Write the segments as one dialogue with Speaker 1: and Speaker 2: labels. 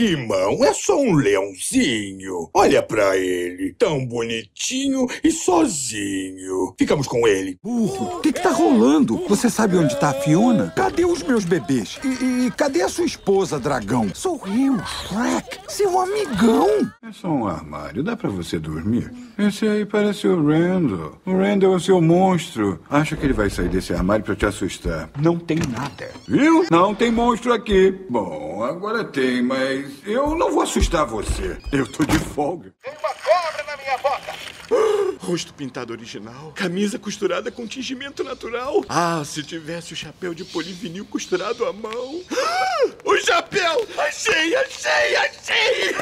Speaker 1: Que mão? É só um leãozinho. Olha pra ele. Tão bonitinho e sozinho. Ficamos com ele.
Speaker 2: Burro, o que que tá rolando? Você sabe onde tá a Fiona? Cadê os meus bebês? E, e cadê a sua esposa, dragão? Sou eu, Shrek, seu amigão.
Speaker 3: É só um armário, dá pra você dormir? Esse aí parece o Randall. O Randall é o seu monstro. Acha que ele vai sair desse armário pra te assustar? Não tem nada. Viu? Não tem monstro aqui. Bom, agora tem, mas eu não vou assustar você. Eu tô de folga.
Speaker 4: Tem uma cobra na minha bota!
Speaker 1: Rosto pintado original, camisa costurada com tingimento natural. Ah, se tivesse o chapéu de polivinil costurado à mão. Ah, o chapéu! Achei, achei, achei!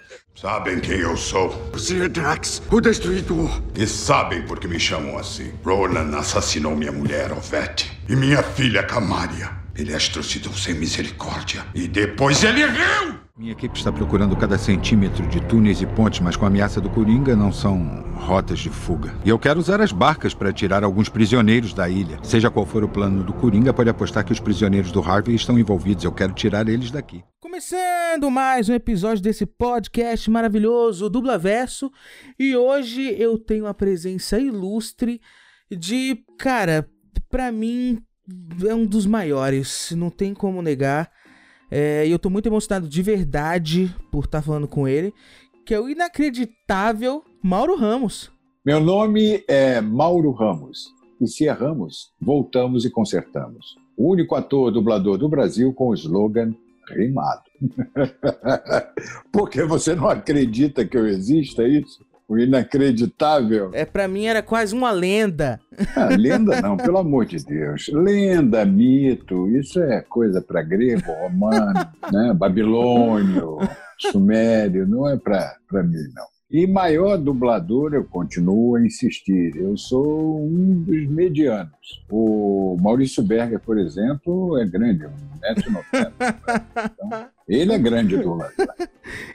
Speaker 3: Sabem quem eu sou?
Speaker 2: É Drax, o Destruidor.
Speaker 3: E sabem por que me chamam assim. Ronan assassinou minha mulher, Ovete, e minha filha, Camária. Ele as trucidou sem misericórdia. E depois ele riu!
Speaker 5: Minha equipe está procurando cada centímetro de túneis e pontes, mas com a ameaça do Coringa não são rotas de fuga. E eu quero usar as barcas para tirar alguns prisioneiros da ilha. Seja qual for o plano do Coringa, pode apostar que os prisioneiros do Harvey estão envolvidos. Eu quero tirar eles daqui.
Speaker 6: Começando mais um episódio desse podcast maravilhoso, Dubla Verso. E hoje eu tenho a presença ilustre de, cara, pra mim é um dos maiores, não tem como negar. É, e eu tô muito emocionado de verdade por estar falando com ele, que é o inacreditável Mauro Ramos.
Speaker 7: Meu nome é Mauro Ramos. E se erramos, voltamos e consertamos. O único ator dublador do Brasil com o slogan rimado. Porque você não acredita que eu exista, isso? O inacreditável.
Speaker 6: É, para mim era quase uma lenda.
Speaker 7: Ah, lenda não, pelo amor de Deus. Lenda, mito, isso é coisa para grego, romano, né? babilônio, sumério, não é para mim, não. E maior dublador, eu continuo a insistir, eu sou um dos medianos. O Maurício Berger, por exemplo, é grande, 1,90m. Então, ele é grande dublador.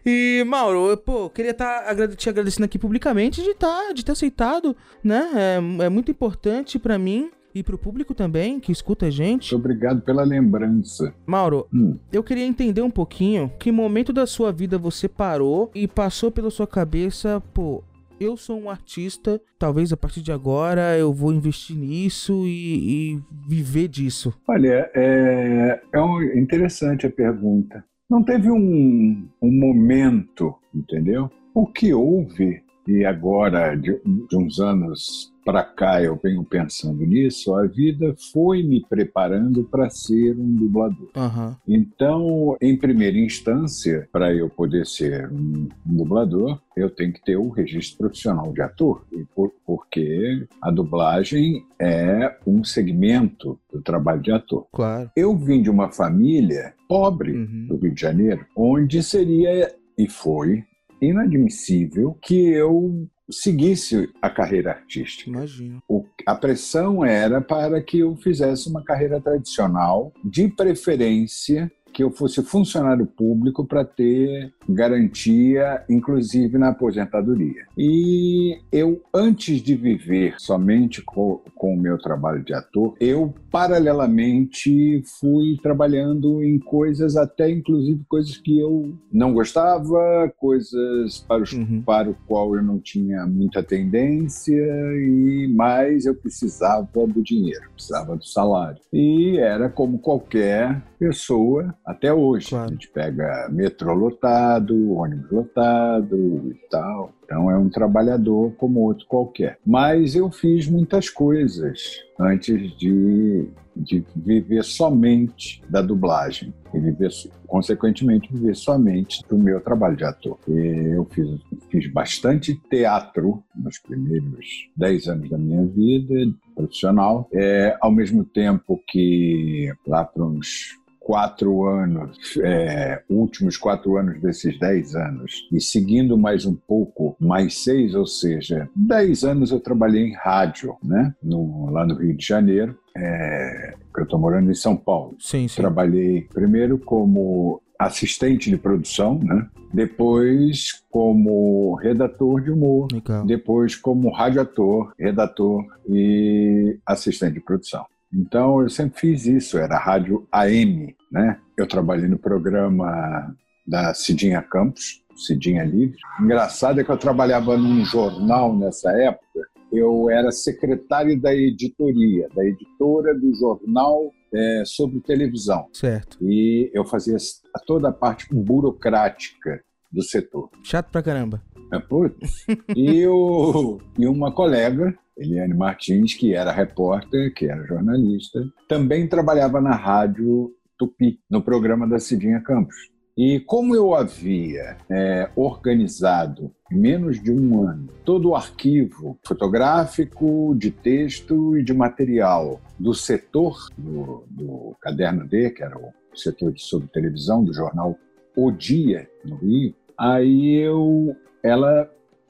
Speaker 6: E, Mauro, pô, queria estar te agradecendo aqui publicamente de, tá, de ter aceitado, né? É, é muito importante para mim e pro público também, que escuta a gente.
Speaker 7: Muito obrigado pela lembrança.
Speaker 6: Mauro,
Speaker 7: Hum.
Speaker 6: eu queria entender um pouquinho que momento da sua vida você parou e passou pela sua cabeça, pô, eu sou um artista, talvez a partir de agora eu vou investir nisso e, e viver disso.
Speaker 7: Olha, é, é um- interessante a pergunta. Não teve um, um momento, entendeu? O que houve, e agora, de, de uns anos para cá, eu venho pensando nisso, a vida foi me preparando para ser um dublador.
Speaker 6: Aham.
Speaker 7: Então, em primeira instância, para eu poder ser um dublador, eu tenho que ter o registro profissional de ator, por- porque a dublagem é um segmento do trabalho de ator.
Speaker 6: Claro.
Speaker 7: Eu vim de uma família pobre
Speaker 6: Uhum.
Speaker 7: do Rio de Janeiro, onde seria e foi inadmissível que eu seguisse a carreira artística.
Speaker 6: Imagino.
Speaker 7: O- a pressão era para que eu fizesse uma carreira tradicional, de preferência que eu fosse funcionário público para ter garantia, inclusive na aposentadoria. E eu, antes de viver somente com, com o meu trabalho de ator, eu paralelamente fui trabalhando em coisas, até inclusive coisas que eu não gostava, coisas para os
Speaker 6: Uhum.
Speaker 7: para o qual eu não tinha muita tendência e mais eu precisava do dinheiro, precisava do salário. E era como qualquer pessoa até hoje.
Speaker 6: Claro.
Speaker 7: A gente pega metrô lotado, ônibus lotado e tal. Então é um trabalhador como outro qualquer. Mas eu fiz muitas coisas antes de, de viver somente da dublagem e viver, consequentemente, viver somente do meu trabalho de ator. E eu fiz, fiz bastante teatro nos primeiros 10 anos da minha vida profissional, é, ao mesmo tempo que lá para uns quatro anos, é, últimos quatro anos desses dez anos, e seguindo mais um pouco, mais seis, ou seja, dez anos eu trabalhei em rádio, né? No, lá no Rio de Janeiro. É, eu estou morando em São Paulo.
Speaker 6: Sim, sim.
Speaker 7: Trabalhei primeiro como assistente de produção, né? depois como redator de humor,
Speaker 6: Legal.
Speaker 7: depois como radioator, redator e assistente de produção. Então eu sempre fiz isso, era rádio AM, né? Eu trabalhei no programa da Cidinha Campos, Cidinha Livre. Engraçado é que eu trabalhava num jornal nessa época, eu era secretário da editoria, da editora do jornal é, sobre televisão.
Speaker 6: Certo.
Speaker 7: E eu fazia toda a parte burocrática do setor.
Speaker 6: Chato pra caramba.
Speaker 7: É, putz. e, o, e uma colega, Eliane Martins, que era repórter, que era jornalista, também trabalhava na rádio Tupi, no programa da Cidinha Campos. E como eu havia é, organizado em menos de um ano todo o arquivo fotográfico, de texto e de material do setor do, do Caderno D, que era o setor de sobre televisão do jornal O Dia, no Rio, aí eu, ela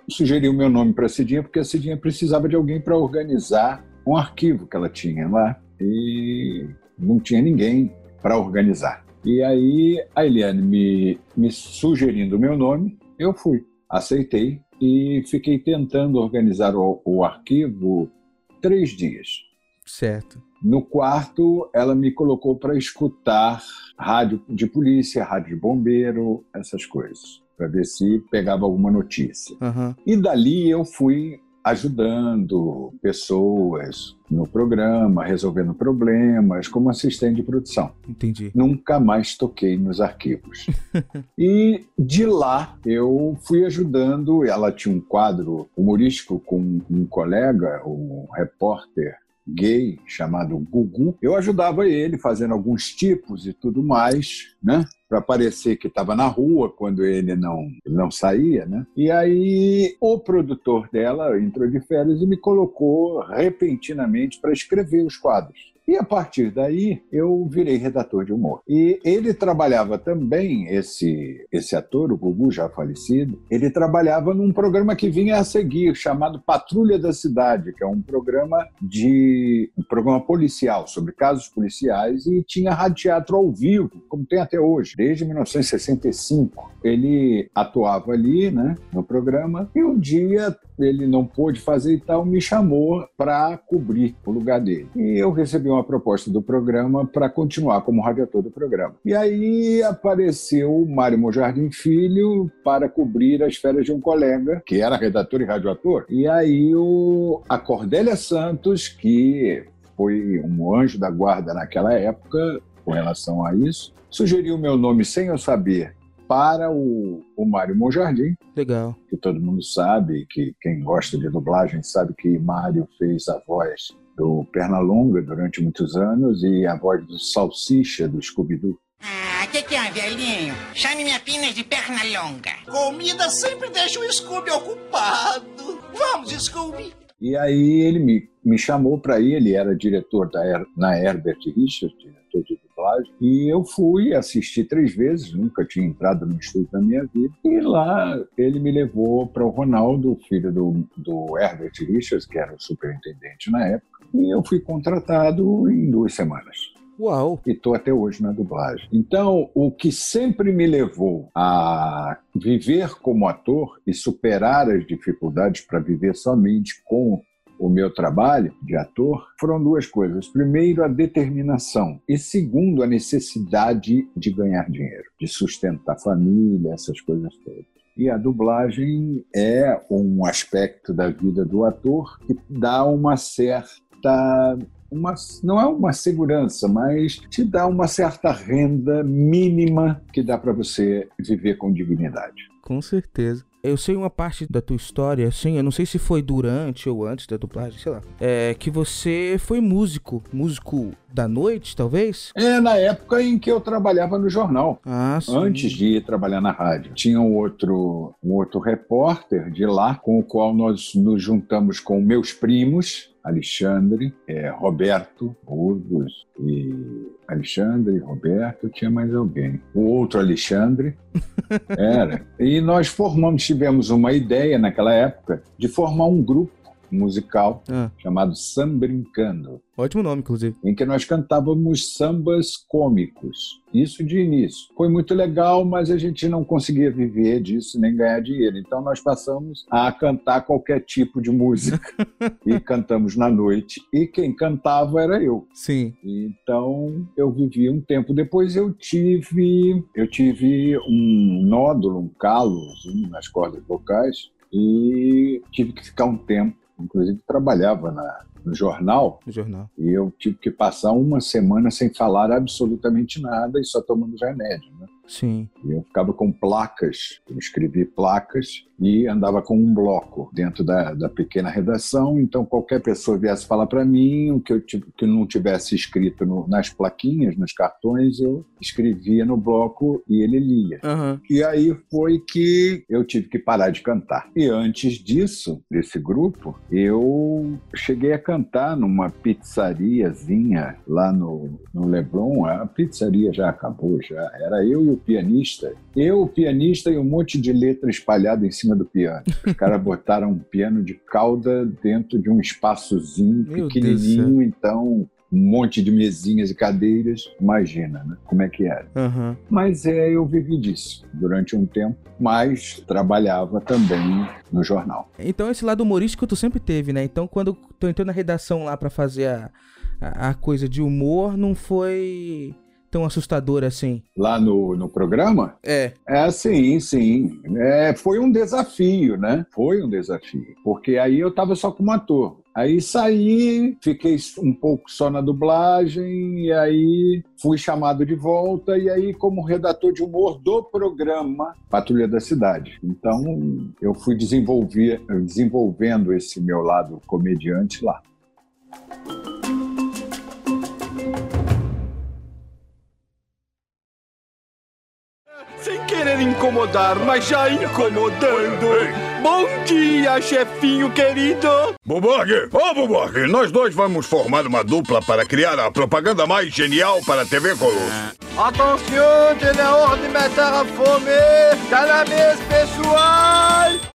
Speaker 7: sugeriu meu nome para a Cidinha, porque a Cidinha precisava de alguém para organizar um arquivo que ela tinha lá e não tinha ninguém para organizar. E aí a Eliane me, me sugerindo o meu nome, eu fui, aceitei e fiquei tentando organizar o, o arquivo três dias.
Speaker 6: Certo.
Speaker 7: No quarto, ela me colocou para escutar rádio de polícia, rádio de bombeiro, essas coisas, para ver se pegava alguma notícia.
Speaker 6: Uhum.
Speaker 7: E dali eu fui ajudando pessoas no programa, resolvendo problemas, como assistente de produção.
Speaker 6: Entendi.
Speaker 7: Nunca mais toquei nos arquivos. e de lá eu fui ajudando. Ela tinha um quadro humorístico com um colega, um repórter gay chamado Gugu. Eu ajudava ele fazendo alguns tipos e tudo mais, né? Para parecer que estava na rua quando ele não, ele não saía, né? E aí o produtor dela entrou de férias e me colocou repentinamente para escrever os quadros. E a partir daí eu virei redator de humor. E ele trabalhava também, esse, esse ator, o Gugu, já falecido, ele trabalhava num programa que vinha a seguir, chamado Patrulha da Cidade, que é um programa de um programa policial, sobre casos policiais, e tinha rádio teatro ao vivo, como tem até hoje, desde 1965. Ele atuava ali, né, no programa, e um dia ele não pôde fazer e tal, me chamou para cobrir o lugar dele. E eu recebi uma proposta do programa para continuar como radiator do programa. E aí apareceu o Mário Mojardim Filho para cobrir as férias de um colega, que era redator e radioator. E aí o, a Cordélia Santos, que foi um anjo da guarda naquela época com relação a isso, sugeriu meu nome sem eu saber para o, o Mário Monjardim.
Speaker 6: Legal.
Speaker 7: Que todo mundo sabe, que quem gosta de dublagem sabe que Mário fez a voz do Pernalonga durante muitos anos e a voz do Salsicha do Scooby-Doo.
Speaker 8: Ah, que que é, velhinho? Chame-me apenas de perna longa.
Speaker 4: Comida sempre deixa o Scooby ocupado. Vamos, Scooby.
Speaker 7: E aí ele me, me chamou para ir, ele era diretor da, na Herbert Richards, diretor de dublagem, e eu fui assistir três vezes, nunca tinha entrado no estúdio na minha vida, e lá ele me levou para o Ronaldo, filho do, do Herbert Richards, que era o superintendente na época, e eu fui contratado em duas semanas.
Speaker 6: Uau!
Speaker 7: E estou até hoje na dublagem. Então, o que sempre me levou a viver como ator e superar as dificuldades para viver somente com o meu trabalho de ator foram duas coisas. Primeiro, a determinação. E segundo, a necessidade de ganhar dinheiro, de sustentar a família, essas coisas todas. E a dublagem é um aspecto da vida do ator que dá uma certa uma, não é uma segurança, mas te dá uma certa renda mínima que dá para você viver com dignidade.
Speaker 6: Com certeza. Eu sei uma parte da tua história, assim, eu não sei se foi durante ou antes da dublagem, sei lá. É que você foi músico, músico da noite, talvez?
Speaker 7: É, na época em que eu trabalhava no jornal.
Speaker 6: Ah, sim.
Speaker 7: Antes de ir trabalhar na rádio. Tinha um outro, um outro repórter de lá, com o qual nós nos juntamos com meus primos, Alexandre, é, Roberto Burgos e Alexandre, Roberto, tinha mais alguém. O outro Alexandre era. E nós formamos, tivemos uma ideia naquela época de formar um grupo musical
Speaker 6: Ah,
Speaker 7: chamado Sam Brincando,
Speaker 6: ótimo nome, inclusive.
Speaker 7: em que nós cantávamos sambas cômicos. Isso de início. Foi muito legal, mas a gente não conseguia viver disso nem ganhar dinheiro. Então nós passamos a cantar qualquer tipo de música e cantamos na noite. E quem cantava era eu.
Speaker 6: Sim.
Speaker 7: Então eu vivi um tempo. Depois eu tive eu tive um nódulo, um calo assim, nas cordas vocais e tive que ficar um tempo. Inclusive trabalhava na, no jornal
Speaker 6: No jornal.
Speaker 7: e eu tive que passar uma semana sem falar absolutamente nada e só tomando remédio. Né?
Speaker 6: Sim.
Speaker 7: E eu ficava com placas, eu escrevi placas e andava com um bloco dentro da, da pequena redação. Então, qualquer pessoa viesse falar para mim o que eu que não tivesse escrito no- nas plaquinhas, nos cartões, eu escrevia no bloco e ele lia.
Speaker 6: Aham.
Speaker 7: E aí foi que eu tive que parar de cantar. E antes disso, desse grupo, eu cheguei a cantar numa pizzariazinha lá no, no Leblon. A pizzaria já acabou, já. Era eu e o pianista. Eu, o pianista e um monte de letra espalhada em cima do piano. Os caras botaram um piano de cauda dentro de um espaçozinho
Speaker 6: Meu
Speaker 7: pequenininho, então um monte de mesinhas e cadeiras. Imagina, né? Como é que era.
Speaker 6: Aham.
Speaker 7: Mas é, eu vivi disso durante um tempo, mas trabalhava também no jornal.
Speaker 6: Então esse lado humorístico tu sempre teve, né? Então quando tu entrou na redação lá pra fazer a, a, a coisa de humor, não foi tão assustador assim.
Speaker 7: Lá no, no programa?
Speaker 6: É.
Speaker 7: É, sim, sim. É, foi um desafio, né? Foi um desafio. Porque aí eu estava só como ator. Aí saí, fiquei um pouco só na dublagem, e aí fui chamado de volta, e aí como redator de humor do programa Patrulha da Cidade. Então eu fui desenvolver, desenvolvendo esse meu lado comediante lá.
Speaker 1: Querer incomodar, mas já incomodando. Bom dia, chefinho querido.
Speaker 3: Buborg! Ô, Buborg! Nós dois vamos formar uma dupla para criar a propaganda mais genial para a TV Colosso.
Speaker 9: Il est hors de mettre à fome! Cannabis pessoal!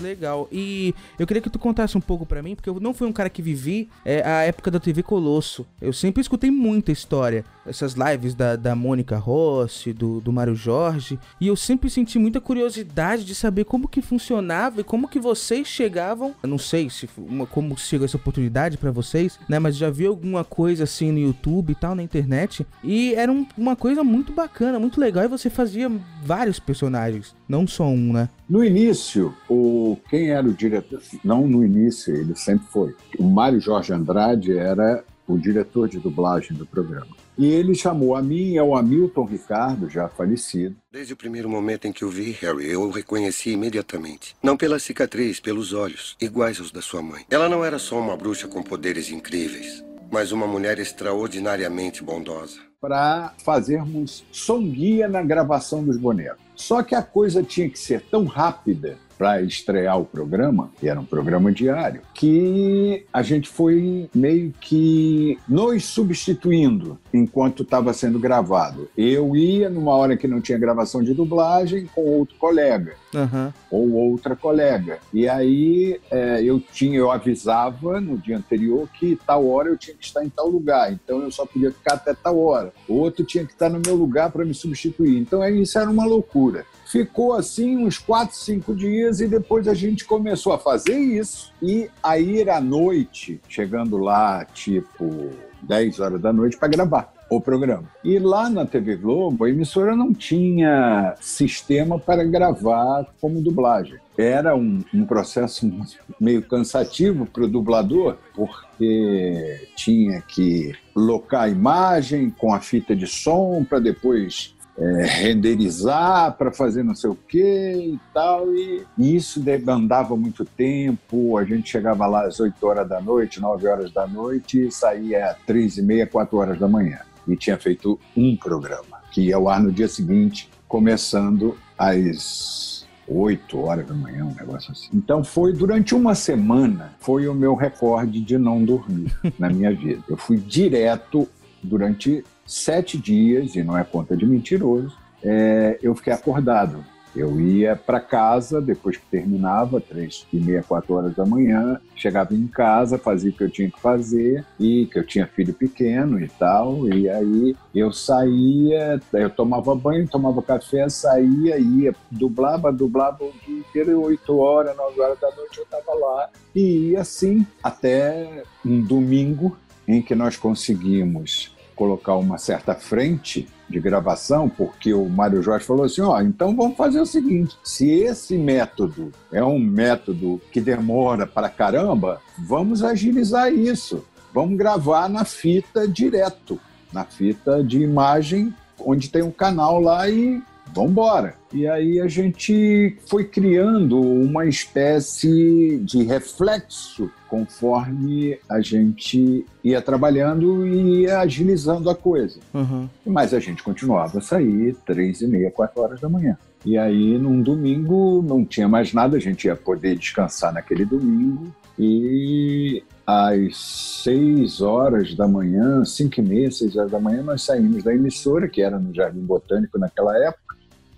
Speaker 6: Legal. E eu queria que tu contasse um pouco pra mim, porque eu não fui um cara que vivi é, a época da TV Colosso. Eu sempre escutei muita história. Essas lives da, da Mônica Rossi, do, do Mário Jorge. E eu sempre senti muita curiosidade de saber como que funcionava e como que vocês chegavam. Eu não sei se uma, como chegou essa oportunidade pra vocês, né? Mas já vi alguma coisa assim no YouTube e tal, na internet. E era um- uma coisa muito bacana, muito legal. E você fazia vários personagens, não só um, né?
Speaker 7: No início, o quem era o diretor? Não no início, ele sempre foi. O Mário Jorge Andrade era o diretor de dublagem do programa. E ele chamou a mim e ao Hamilton Ricardo, já falecido,
Speaker 10: Desde o primeiro momento em que o vi, Harry, eu o reconheci imediatamente. Não pela cicatriz, pelos olhos, iguais aos da sua mãe. Ela não era só uma bruxa com poderes incríveis, mas uma mulher extraordinariamente bondosa.
Speaker 7: para fazermos som guia na gravação dos bonecos. Só que a coisa tinha que ser tão rápida para estrear o programa, que era um programa diário, que a gente foi meio que nos substituindo enquanto estava sendo gravado. Eu ia numa hora que não tinha gravação de dublagem com outro colega
Speaker 6: Aham.
Speaker 7: ou outra colega. E aí é, eu tinha, eu avisava no dia anterior que tal hora eu tinha que estar em tal lugar. Então eu só podia ficar até tal hora. O outro tinha que estar no meu lugar para me substituir. Então aí isso era uma loucura. Ficou assim uns quatro, cinco dias e depois a gente começou a fazer isso e a ir à noite, chegando lá tipo 10 horas da noite para gravar o programa. E lá na TV Globo, a emissora não tinha sistema para gravar como dublagem. Era um, um processo meio cansativo para o dublador, porque tinha que locar a imagem com a fita de som para depois é, renderizar para fazer não sei o que e tal. E isso demandava muito tempo. A gente chegava lá às 8 horas da noite, 9 horas da noite e saía às 3 e meia, 4 horas da manhã. E tinha feito um programa, que ia ao ar no dia seguinte, começando às 8 horas da manhã, um negócio assim. Então foi durante uma semana, foi o meu recorde de não dormir na minha vida. Eu fui direto durante sete dias, e não é conta de mentiroso, é, eu fiquei acordado. Eu ia para casa depois que terminava, três e meia, quatro horas da manhã, chegava em casa, fazia o que eu tinha que fazer e que eu tinha filho pequeno e tal. E aí eu saía, eu tomava banho, tomava café, saía, ia, dublava, dublava o dia inteiro, oito horas, nove horas da noite eu estava lá e ia assim até um domingo em que nós conseguimos colocar uma certa frente de gravação, porque o Mário Jorge falou assim: ó, então vamos fazer o seguinte: se esse método é um método que demora para caramba, vamos agilizar isso. Vamos gravar na fita direto, na fita de imagem, onde tem um canal lá e vamos embora. E aí a gente foi criando uma espécie de reflexo conforme a gente ia trabalhando e ia agilizando a coisa.
Speaker 6: Uhum.
Speaker 7: Mas a gente continuava a sair três e meia, quatro horas da manhã. E aí, num domingo, não tinha mais nada, a gente ia poder descansar naquele domingo. E às seis horas da manhã, cinco e meia, seis horas da manhã, nós saímos da emissora, que era no Jardim Botânico naquela época,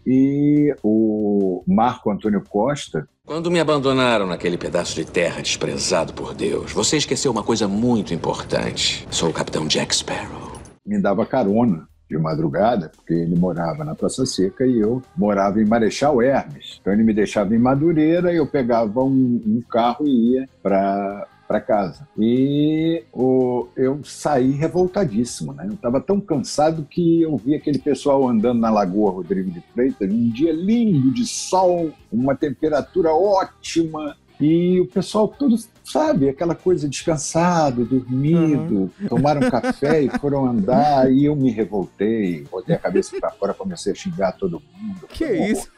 Speaker 7: e o Marco Antônio Costa.
Speaker 11: Quando me abandonaram naquele pedaço de terra desprezado por Deus, você esqueceu uma coisa muito importante. Sou o capitão Jack Sparrow.
Speaker 7: Me dava carona de madrugada, porque ele morava na Praça Seca e eu morava em Marechal Hermes. Então ele me deixava em Madureira, eu pegava um, um carro e ia para para casa. E o, eu saí revoltadíssimo, né? Eu estava tão cansado que eu vi aquele pessoal andando na Lagoa Rodrigo de Freitas, um dia lindo de sol, uma temperatura ótima, e o pessoal todo, sabe, aquela coisa descansado, dormido, uhum. tomaram café e foram andar, e eu me revoltei, botei a cabeça para fora, comecei a xingar todo mundo.
Speaker 6: Que é isso?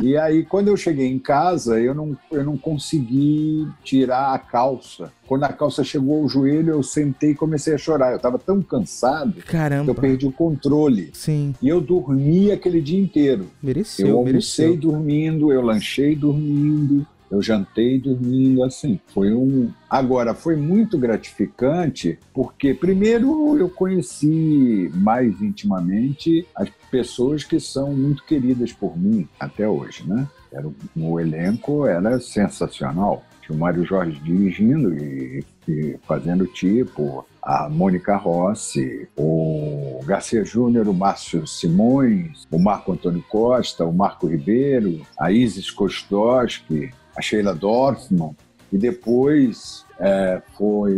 Speaker 7: E aí, quando eu cheguei em casa, eu não, eu não consegui tirar a calça. Quando a calça chegou ao joelho, eu sentei e comecei a chorar. Eu estava tão cansado
Speaker 6: Caramba.
Speaker 7: que eu perdi o controle.
Speaker 6: Sim.
Speaker 7: E eu dormi aquele dia inteiro.
Speaker 6: Mereceu,
Speaker 7: eu almocei
Speaker 6: mereceu.
Speaker 7: dormindo, eu lanchei dormindo, eu jantei dormindo assim. Foi um. Agora, foi muito gratificante porque, primeiro, eu conheci mais intimamente as pessoas que são muito queridas por mim até hoje, né? Era, o elenco era sensacional. Tinha o Mário Jorge dirigindo e, e fazendo tipo, a Mônica Rossi, o Garcia Júnior, o Márcio Simões, o Marco Antônio Costa, o Marco Ribeiro, a Isis Kostowski, a Sheila Dorfman, e depois é, foi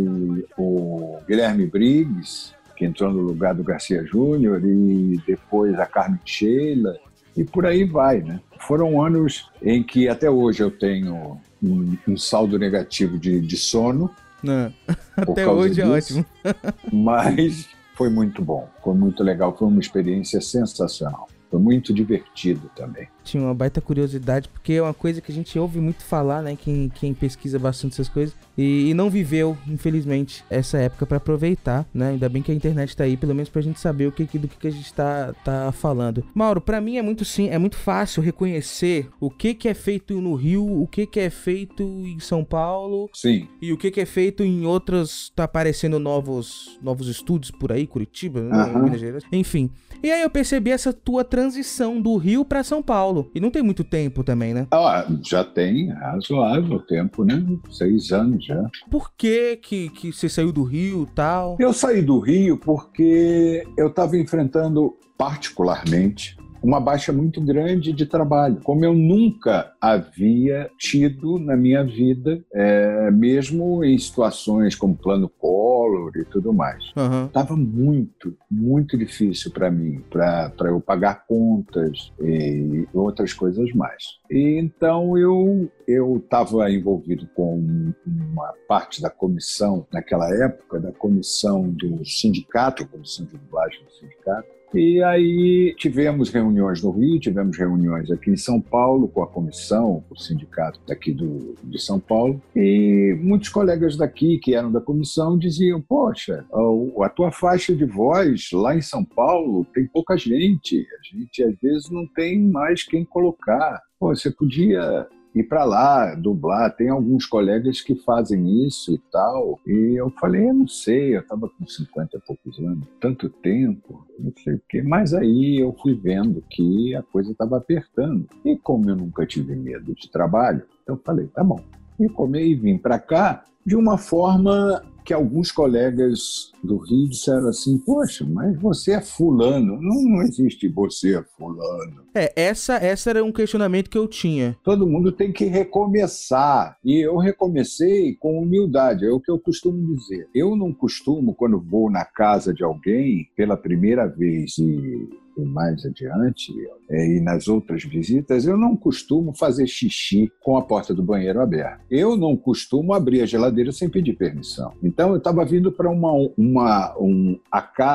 Speaker 7: o Guilherme Briggs, que entrou no lugar do Garcia Júnior, e depois a Carmen Sheila, e por aí vai, né? Foram anos em que até hoje eu tenho um, um saldo negativo de, de sono.
Speaker 6: Não. Até hoje disso, é ótimo.
Speaker 7: mas foi muito bom, foi muito legal, foi uma experiência sensacional. Foi muito divertido também.
Speaker 6: Tinha uma baita curiosidade, porque é uma coisa que a gente ouve muito falar, né? Quem, quem pesquisa bastante essas coisas. E, e não viveu, infelizmente, essa época para aproveitar, né? Ainda bem que a internet tá aí, pelo menos pra gente saber o que, do que, a gente tá, tá falando. Mauro, para mim é muito sim, é muito fácil reconhecer o que, que é feito no Rio, o que, que é feito em São Paulo.
Speaker 7: Sim.
Speaker 6: E o que, que é feito em outras. Tá aparecendo novos, novos estúdios por aí, Curitiba?
Speaker 7: Aham.
Speaker 6: Minas Gerais. Enfim. E aí eu percebi essa tua transição do Rio para São Paulo. E não tem muito tempo também, né?
Speaker 7: Ah, já tem razoável tempo, né? Seis anos já.
Speaker 6: Por que que, que você saiu do Rio e tal?
Speaker 7: Eu saí do Rio porque eu estava enfrentando particularmente uma baixa muito grande de trabalho, como eu nunca havia tido na minha vida, é, mesmo em situações como plano Collor e tudo mais. Estava
Speaker 6: uhum.
Speaker 7: muito, muito difícil para mim, para eu pagar contas e outras coisas mais. E então eu eu estava envolvido com uma parte da comissão naquela época, da comissão do sindicato, a comissão de dublagem do sindicato. E aí tivemos reuniões no Rio, tivemos reuniões aqui em São Paulo com a comissão, o sindicato daqui do, de São Paulo, e muitos colegas daqui que eram da comissão diziam: Poxa, a, a tua faixa de voz lá em São Paulo tem pouca gente, a gente às vezes não tem mais quem colocar. Pô, você podia ir para lá, dublar. Tem alguns colegas que fazem isso e tal. E eu falei, eu não sei, eu estava com 50 e poucos anos, tanto tempo, não sei o quê. Mas aí eu fui vendo que a coisa estava apertando. E como eu nunca tive medo de trabalho, eu falei, tá bom. E comei e vim para cá de uma forma que alguns colegas do Rio disseram assim: Poxa, mas você é fulano. Não, não existe você é fulano.
Speaker 6: É, essa, essa era um questionamento que eu tinha.
Speaker 7: Todo mundo tem que recomeçar. E eu recomecei com humildade, é o que eu costumo dizer. Eu não costumo, quando vou na casa de alguém pela primeira vez e e mais adiante, é, e nas outras visitas, eu não costumo fazer xixi com a porta do banheiro aberta. Eu não costumo abrir a geladeira sem pedir permissão. Então, eu estava vindo para uma, uma, um,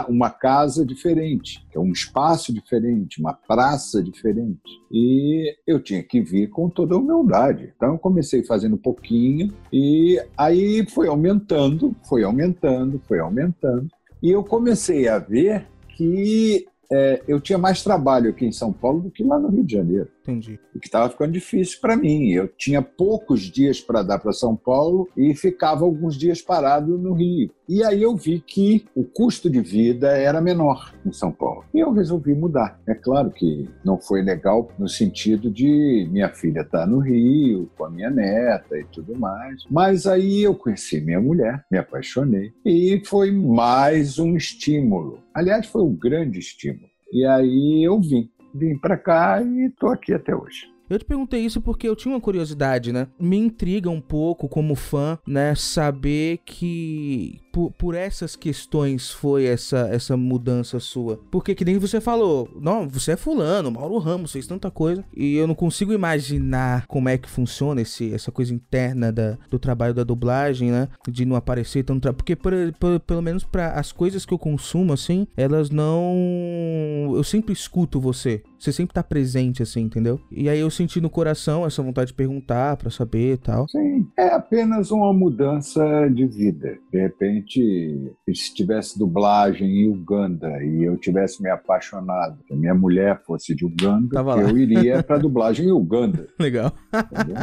Speaker 7: uma casa diferente, é um espaço diferente, uma praça diferente. E eu tinha que vir com toda humildade. Então, eu comecei fazendo pouquinho, e aí foi aumentando, foi aumentando, foi aumentando. E eu comecei a ver que é, eu tinha mais trabalho aqui em São Paulo do que lá no Rio de Janeiro.
Speaker 6: Entendi.
Speaker 7: O que estava ficando difícil para mim. Eu tinha poucos dias para dar para São Paulo e ficava alguns dias parado no Rio. E aí eu vi que o custo de vida era menor em São Paulo. E eu resolvi mudar. É claro que não foi legal no sentido de minha filha estar tá no Rio com a minha neta e tudo mais. Mas aí eu conheci minha mulher, me apaixonei e foi mais um estímulo. Aliás, foi um grande estímulo. E aí eu vim vim para cá e tô aqui até hoje.
Speaker 6: Eu te perguntei isso porque eu tinha uma curiosidade, né? Me intriga um pouco como fã, né, saber que por, por, essas questões foi essa, essa mudança sua? Porque que nem você falou, não, você é fulano, Mauro Ramos, fez tanta coisa. E eu não consigo imaginar como é que funciona esse, essa coisa interna da, do trabalho da dublagem, né? De não aparecer tanto. Porque por, por, pelo menos para as coisas que eu consumo, assim, elas não. Eu sempre escuto você. Você sempre tá presente, assim, entendeu? E aí eu senti no coração essa vontade de perguntar para saber e tal.
Speaker 7: Sim, é apenas uma mudança de vida. De repente se tivesse dublagem em Uganda e eu tivesse me apaixonado, que a minha mulher fosse de Uganda, eu iria para dublagem em Uganda.
Speaker 6: Legal.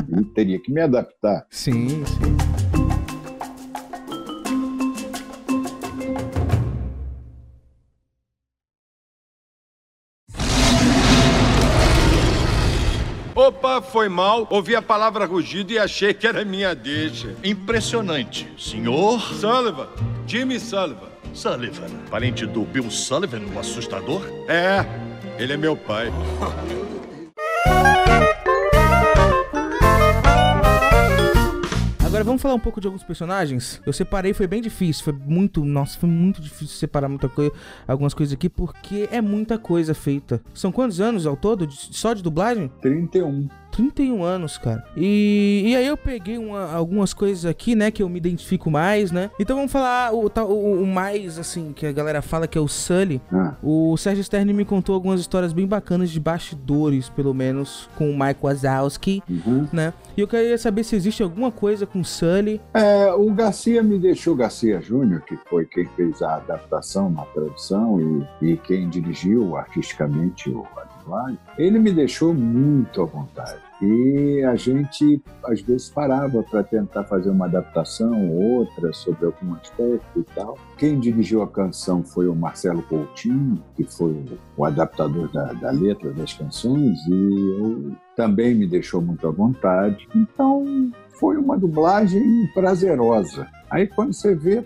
Speaker 7: e teria que me adaptar.
Speaker 6: Sim, sim.
Speaker 3: Foi mal. Ouvi a palavra rugido e achei que era minha deixa.
Speaker 12: Impressionante. Senhor?
Speaker 3: Sullivan. Jimmy Sullivan.
Speaker 12: Sullivan. Parente do Bill Sullivan, o assustador?
Speaker 3: É. Ele é meu pai.
Speaker 6: Agora vamos falar um pouco de alguns personagens. Eu separei, foi bem difícil, foi muito, nossa, foi muito difícil separar muita coisa, algumas coisas aqui porque é muita coisa feita. São quantos anos ao todo só de dublagem?
Speaker 7: 31.
Speaker 6: 31 anos, cara. E, e aí eu peguei uma, algumas coisas aqui, né, que eu me identifico mais, né? Então vamos falar o, o, o mais, assim, que a galera fala que é o Sully. Ah. O Sérgio Stern me contou algumas histórias bem bacanas de bastidores, pelo menos, com o Mike Wazowski, uhum. né? E eu queria saber se existe alguma coisa com o Sully.
Speaker 7: É, o Garcia me deixou, Garcia Júnior, que foi quem fez a adaptação na tradução e, e quem dirigiu artisticamente o ele me deixou muito à vontade. E a gente, às vezes, parava para tentar fazer uma adaptação, outra, sobre algum aspecto e tal. Quem dirigiu a canção foi o Marcelo Coutinho, que foi o adaptador da, da letra das canções, e eu, também me deixou muito à vontade. Então, foi uma dublagem prazerosa. Aí, quando você vê,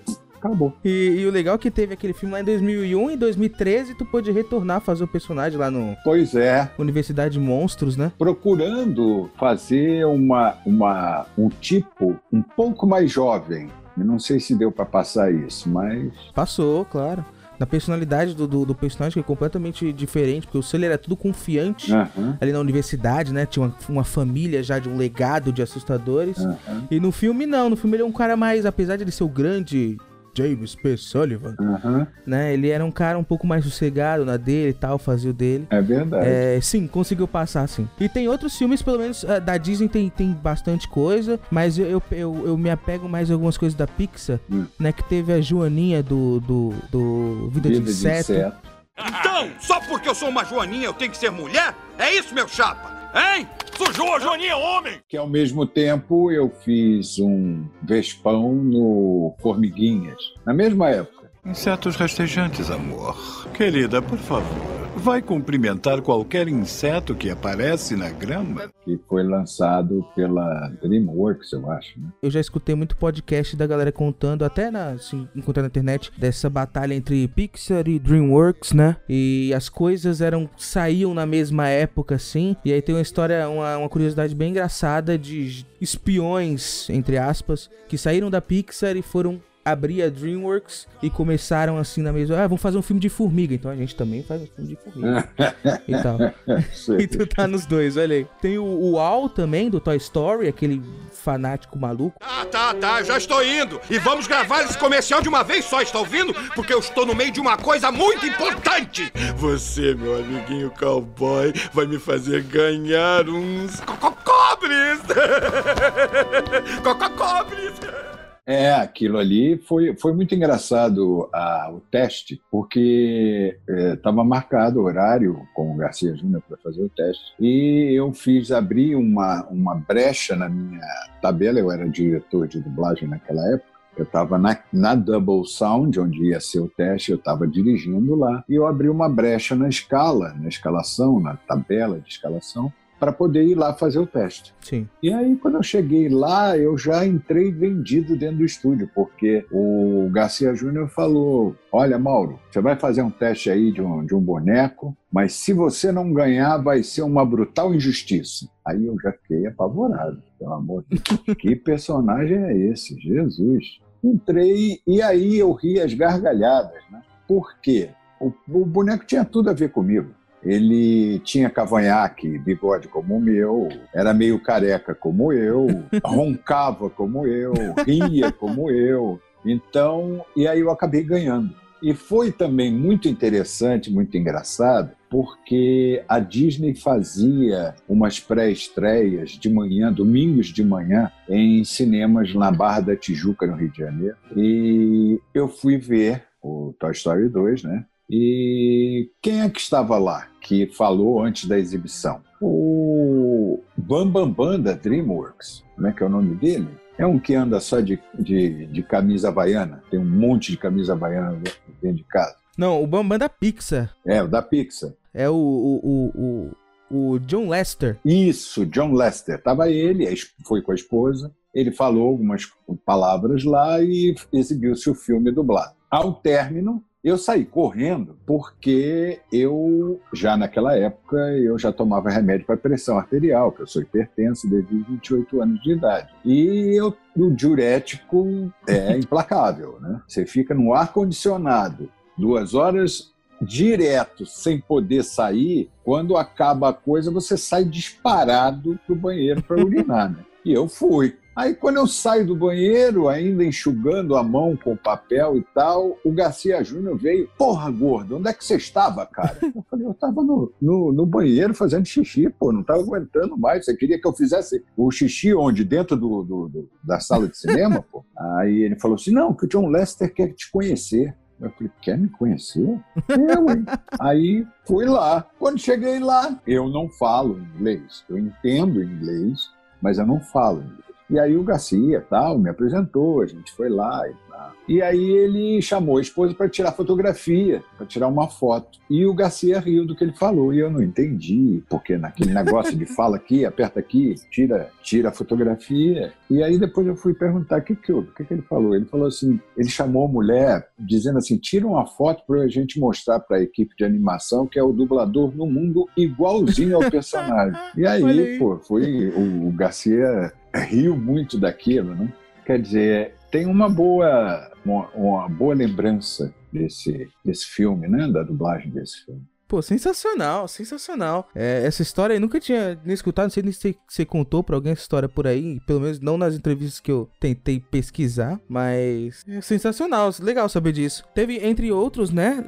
Speaker 7: acabou.
Speaker 6: E, e, o legal é que teve aquele filme lá em 2001 e 2013 tu pôde retornar fazer o personagem lá no...
Speaker 7: Pois é.
Speaker 6: Universidade de Monstros, né?
Speaker 7: Procurando fazer uma, uma, um tipo um pouco mais jovem. Eu não sei se deu para passar isso, mas...
Speaker 6: Passou, claro na personalidade do, do, do, personagem, que é completamente diferente, porque o Sully era tudo confiante uhum. ali na universidade, né? Tinha uma, uma, família já de um legado de assustadores. Uhum. E no filme, não. No filme ele é um cara mais, apesar de ele ser o grande James P. Sullivan, uhum. né? Ele era um cara um pouco mais sossegado na dele e tal, fazia o dele.
Speaker 7: É verdade.
Speaker 6: É, sim, conseguiu passar, sim. E tem outros filmes, pelo menos uh, da Disney tem, tem bastante coisa, mas eu, eu, eu, eu me apego mais a algumas coisas da Pixar, hum. né? Que teve a Joaninha do, do, do Vida, Vida de Inseto. De inseto.
Speaker 3: Então, só porque eu sou uma joaninha eu tenho que ser mulher? É isso, meu chapa? Hein?
Speaker 1: Sujou Joaninha, homem!
Speaker 7: Que ao mesmo tempo eu fiz um Vespão no Formiguinhas, na mesma época.
Speaker 3: Insetos rastejantes, amor. Querida, por favor, vai cumprimentar qualquer inseto que aparece na grama?
Speaker 7: Que foi lançado pela DreamWorks, eu acho, né?
Speaker 6: Eu já escutei muito podcast da galera contando, até na, assim, encontrando na internet, dessa batalha entre Pixar e DreamWorks, né? E as coisas eram saíam na mesma época, assim. E aí tem uma história, uma, uma curiosidade bem engraçada de espiões, entre aspas, que saíram da Pixar e foram abrir a DreamWorks e começaram assim na mesma. Ah, vamos fazer um filme de formiga. Então a gente também faz um filme de formiga. e tal. e tu tá nos dois, olha aí. Tem o, o Al também, do Toy Story, aquele fanático maluco.
Speaker 1: Ah, tá, tá, já estou indo. E vamos gravar esse comercial de uma vez só, está ouvindo? Porque eu estou no meio de uma coisa muito importante. Você, meu amiguinho cowboy, vai me fazer ganhar uns cococobres. cococobres.
Speaker 7: É, aquilo ali foi, foi muito engraçado a, o teste, porque estava é, marcado o horário com o Garcia Júnior para fazer o teste. E eu fiz abrir uma, uma brecha na minha tabela, eu era diretor de dublagem naquela época. Eu estava na, na Double Sound, onde ia ser o teste, eu estava dirigindo lá, e eu abri uma brecha na escala, na escalação, na tabela de escalação, para poder ir lá fazer o teste.
Speaker 6: Sim.
Speaker 7: E aí, quando eu cheguei lá, eu já entrei vendido dentro do estúdio, porque o Garcia Júnior falou: Olha, Mauro, você vai fazer um teste aí de um, de um boneco, mas se você não ganhar, vai ser uma brutal injustiça. Aí eu já fiquei apavorado, pelo amor de Deus. que personagem é esse? Jesus. Entrei e aí eu ri as gargalhadas, né? Por quê? O, o boneco tinha tudo a ver comigo. Ele tinha cavanhaque, bigode como o meu, era meio careca como eu, roncava como eu, ria como eu. Então, e aí eu acabei ganhando. E foi também muito interessante, muito engraçado, porque a Disney fazia umas pré-estreias de manhã, domingos de manhã, em cinemas na Barra da Tijuca, no Rio de Janeiro. E eu fui ver o Toy Story 2, né? E quem é que estava lá que falou antes da exibição? O Bambambam Bam Bam da DreamWorks. Como é que é o nome dele? É um que anda só de, de, de camisa havaiana. Tem um monte de camisa havaiana dentro de casa.
Speaker 6: Não, o Bambam Bam da Pixar.
Speaker 7: É, o da Pixar.
Speaker 6: É o, o, o, o, o John Lester.
Speaker 7: Isso, John Lester. Tava ele, foi com a esposa. Ele falou algumas palavras lá e exibiu-se o filme dublado. Ao término, eu saí correndo porque eu, já naquela época, eu já tomava remédio para pressão arterial, que eu sou hipertenso desde 28 anos de idade. E eu, o diurético é implacável, né? Você fica no ar-condicionado duas horas direto, sem poder sair, quando acaba a coisa, você sai disparado pro banheiro para urinar, né? E eu fui. Aí, quando eu saio do banheiro, ainda enxugando a mão com papel e tal, o Garcia Júnior veio. Porra, gordo, onde é que você estava, cara? Eu falei, eu estava no, no, no, banheiro fazendo xixi, pô, não estava aguentando mais. Você queria que eu fizesse o xixi onde? Dentro do, do, do da sala de cinema, pô? Aí ele falou assim: não, que o John Lester quer te conhecer. Eu falei, quer me conhecer? Eu, hein? Aí fui lá. Quando cheguei lá, eu não falo inglês. Eu entendo inglês, mas eu não falo inglês. E aí o Garcia tal me apresentou, a gente foi lá e. E aí ele chamou a esposa para tirar fotografia, para tirar uma foto. E o Garcia riu do que ele falou e eu não entendi, porque naquele negócio de fala aqui, aperta aqui, tira, tira a fotografia. E aí depois eu fui perguntar o que que, que que ele falou. Ele falou assim, ele chamou a mulher dizendo assim, tira uma foto para a gente mostrar para a equipe de animação que é o dublador no mundo igualzinho ao personagem. E aí, pô, foi o, o Garcia riu muito daquilo, né? Quer dizer, tem uma boa, uma, uma, boa lembrança desse, desse filme, né? Da dublagem desse filme.
Speaker 6: Pô, sensacional, sensacional. É, essa história eu nunca tinha nem escutado, não sei nem se você contou pra alguém essa história por aí, pelo menos não nas entrevistas que eu tentei pesquisar, mas é sensacional, legal saber disso. Teve, entre outros, né,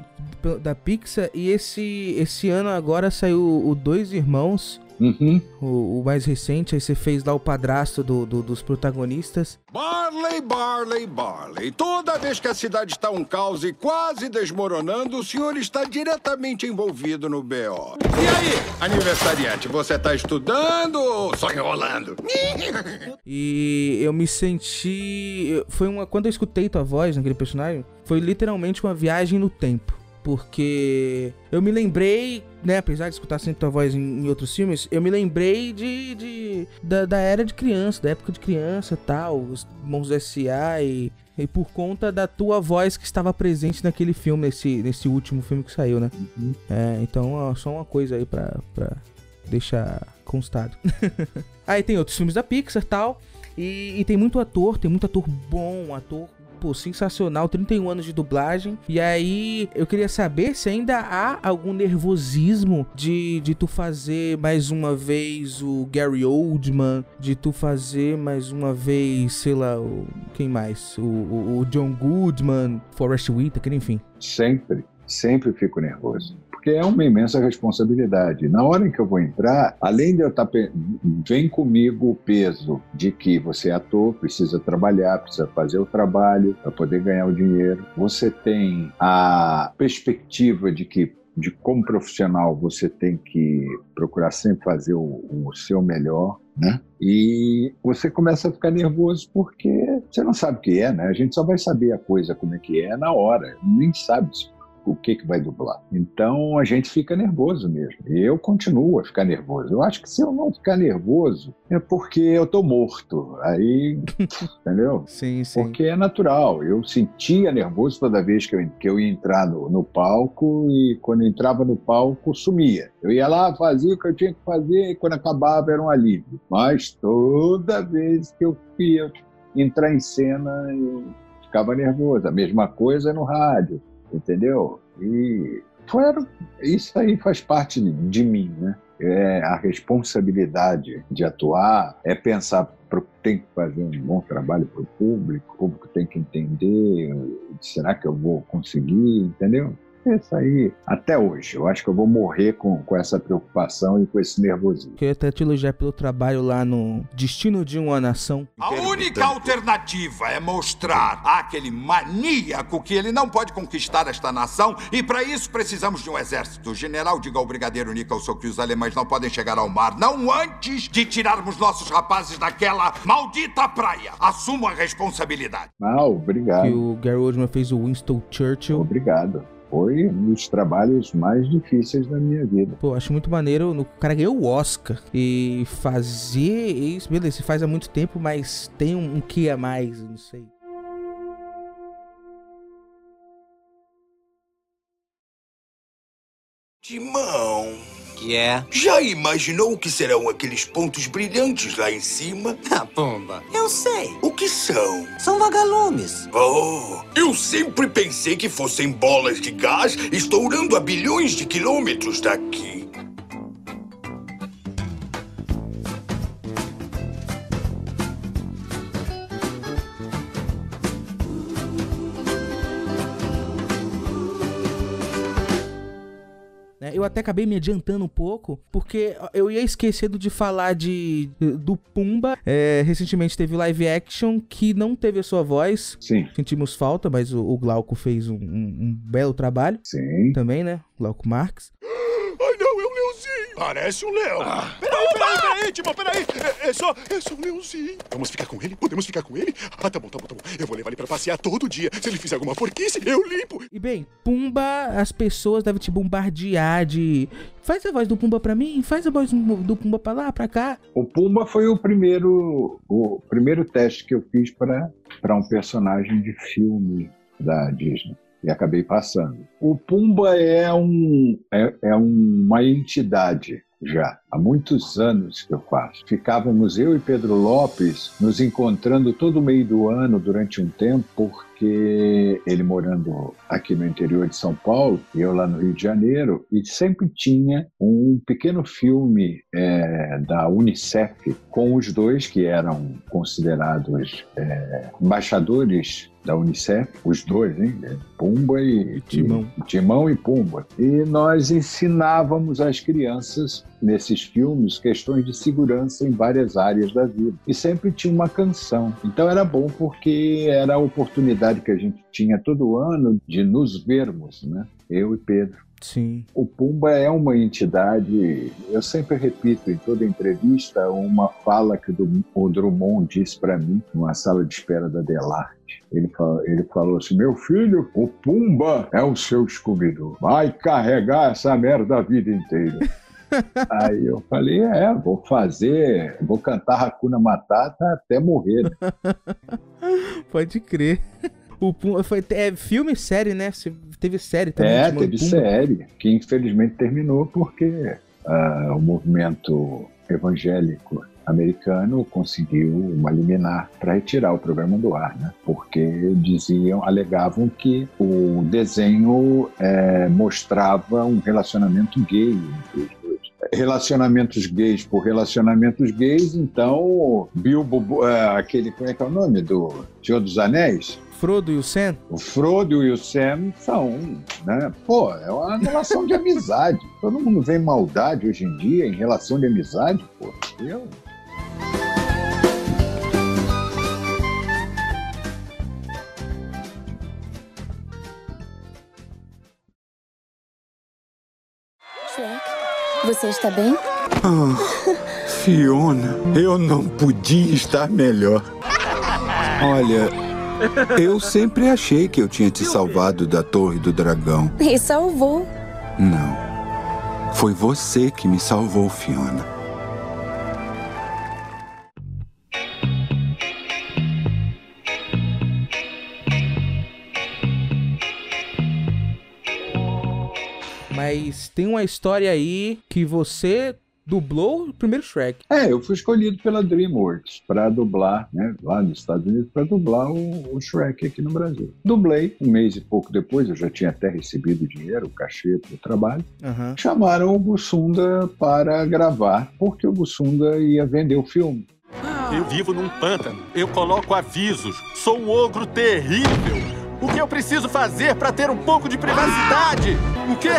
Speaker 6: da Pixar, e esse, esse ano agora saiu o Dois Irmãos,
Speaker 7: Uhum.
Speaker 6: O, o mais recente, aí você fez lá o padrasto do, do- dos protagonistas.
Speaker 3: Barley, Barley, Barley. Toda vez que a cidade está um caos e quase desmoronando, o senhor está diretamente envolvido no BO. E aí, aniversariante, você está estudando ou só enrolando?
Speaker 6: E eu me senti. Foi uma. Quando eu escutei tua voz naquele personagem, foi literalmente uma viagem no tempo. Porque eu me lembrei, né? Apesar de escutar sempre tua voz em, em outros filmes, eu me lembrei de. de da, da era de criança, da época de criança e tal, os Mãos S.A. e. E por conta da tua voz que estava presente naquele filme, nesse, nesse último filme que saiu, né? É, então, ó, só uma coisa aí pra, pra deixar constado. aí tem outros filmes da Pixar e tal. E, e tem muito ator, tem muito ator bom, ator pô, sensacional, 31 anos de dublagem. E aí eu queria saber se ainda há algum nervosismo de, de tu fazer mais uma vez o Gary Oldman, de tu fazer mais uma vez, sei lá, o, quem mais? O, o, o John Goodman, Forrest Whitaker, enfim.
Speaker 7: Sempre, sempre fico nervoso. Porque é uma imensa responsabilidade. Na hora em que eu vou entrar, além de eu estar. pe- Vem comigo o peso de que você é ator, precisa trabalhar, precisa fazer o trabalho para poder ganhar o dinheiro. Você tem a perspectiva de que de como profissional você tem que procurar sempre fazer o, o seu melhor, né? E você começa a ficar nervoso porque você não sabe o que é, né? A gente só vai saber a coisa como é que é na hora, nem sabe se- o que, que vai dublar. Então a gente fica nervoso mesmo. Eu continuo a ficar nervoso. Eu acho que se eu não ficar nervoso é porque eu tô morto. Aí, entendeu?
Speaker 6: Sim, sim.
Speaker 7: Porque é natural. Eu sentia nervoso toda vez que eu, que eu ia entrar no, no palco e quando entrava no palco, sumia. Eu ia lá, fazia o que eu tinha que fazer e quando acabava era um alívio. Mas toda vez que eu ia entrar em cena, eu ficava nervoso. A mesma coisa no rádio, entendeu? E foi, isso aí faz parte de, de mim, né? É a responsabilidade de atuar, é pensar pro- tem que fazer um bom trabalho para o público, o público tem que entender, será que eu vou conseguir, entendeu? Isso aí, até hoje, eu acho que eu vou morrer com, com essa preocupação e com esse nervosismo.
Speaker 6: Queria até te elogiar pelo trabalho lá no Destino de uma Nação.
Speaker 13: A única alternativa é mostrar àquele maníaco que ele não pode conquistar esta nação e para isso precisamos de um exército. General, diga ao brigadeiro Nicholson que os alemães não podem chegar ao mar, não antes de tirarmos nossos rapazes daquela maldita praia. Assumo a responsabilidade.
Speaker 7: Ah, obrigado.
Speaker 6: Que o Gary Oldman fez o Winston Churchill.
Speaker 7: Obrigado. Foi um dos trabalhos mais difíceis da minha vida.
Speaker 6: Pô, acho muito maneiro. O cara ganhou o Oscar. E fazer isso, beleza, se faz há muito tempo, mas tem um, um que a mais, não sei.
Speaker 14: Timão.
Speaker 15: Que é?
Speaker 14: Já imaginou o que serão aqueles pontos brilhantes lá em cima?
Speaker 15: Ah, pomba. Eu sei.
Speaker 14: O que são?
Speaker 15: São vagalumes.
Speaker 14: Oh, eu sempre pensei que fossem bolas de gás estourando a bilhões de quilômetros daqui.
Speaker 6: Até acabei me adiantando um pouco, porque eu ia esquecendo de falar de do Pumba. É, recentemente teve live action que não teve a sua voz.
Speaker 7: Sim.
Speaker 6: Sentimos falta, mas o, o Glauco fez um, um- um belo trabalho.
Speaker 7: Sim.
Speaker 6: Também, né? Glauco Marques.
Speaker 12: Ai, não, é um leãozinho. Parece um leão. Peraí, peraí, peraí, Timão, peraí. É, é só, é só um leãozinho. Vamos ficar com ele? Podemos ficar com ele? Ah, tá bom, tá bom, tá bom. Eu vou levar ele pra passear todo dia. Se ele fizer alguma porquice, eu limpo.
Speaker 6: E bem, Pumba, as pessoas devem te bombardear de. Faz a voz do Pumba pra mim, faz a voz do do Pumba pra lá, pra cá.
Speaker 7: O Pumba foi o primeiro, o primeiro teste que eu fiz para um personagem de filme da Disney. E acabei passando. O Pumba é, um, é, é uma entidade já. Há muitos anos que eu faço. Ficávamos eu e Pedro Lopes nos encontrando todo meio do ano durante um tempo, porque ele morando aqui no interior de São Paulo, e eu lá no Rio de Janeiro, e sempre tinha um pequeno filme é, da Unicef com os dois que eram considerados é, embaixadores da Unicef, os dois, hein? Pumba e,
Speaker 6: e Timão.
Speaker 7: E, Timão e Pumba. E nós ensinávamos às crianças nesses filmes questões de segurança em várias áreas da vida. E sempre tinha uma canção. Então era bom porque era a oportunidade que a gente tinha todo ano de nos vermos, né? Eu e Pedro.
Speaker 6: Sim.
Speaker 7: O Pumba é uma entidade, eu sempre repito em toda entrevista uma fala que o Drummond disse para mim numa sala de espera da Delarte. Ele falou, ele falou assim: Meu filho, o Pumba é o seu scooby Vai carregar essa merda a vida inteira. Aí eu falei, é, vou fazer, vou cantar Hakuna Matata até morrer.
Speaker 6: Pode crer. O Pumba foi é, filme série, né? Teve série também.
Speaker 7: É, teve série, que infelizmente terminou porque uh, o movimento evangélico americano conseguiu uma liminar para retirar o programa do ar, né? Porque diziam, alegavam que o desenho é, mostrava um relacionamento gay entre os relacionamentos gays por relacionamentos gays, então Bilbo, é, aquele, como é que é o nome do Senhor dos Anéis?
Speaker 6: Frodo e o Sam?
Speaker 7: O Frodo e o Sam são, né? Pô, é uma relação de amizade. Todo mundo vê maldade hoje em dia em relação de amizade, pô. Eu,
Speaker 16: Você está bem?
Speaker 2: Oh, Fiona, eu não podia estar melhor. Olha, eu sempre achei que eu tinha te salvado da Torre do Dragão.
Speaker 16: E salvou.
Speaker 2: Não. Foi você que me salvou, Fiona.
Speaker 6: Mas tem uma história aí que você dublou o primeiro Shrek.
Speaker 7: É, eu fui escolhido pela DreamWorks para dublar, né, lá nos Estados Unidos, para dublar o, o, Shrek aqui no Brasil. Dublei, um mês e pouco depois, eu já tinha até recebido o dinheiro, o cachê do trabalho.
Speaker 6: Uhum.
Speaker 7: Chamaram o Bussunda para gravar, porque o Bussunda ia vender o filme.
Speaker 17: Eu vivo num pântano, eu coloco avisos, sou um ogro terrível. O que eu preciso fazer para ter um pouco de privacidade? O que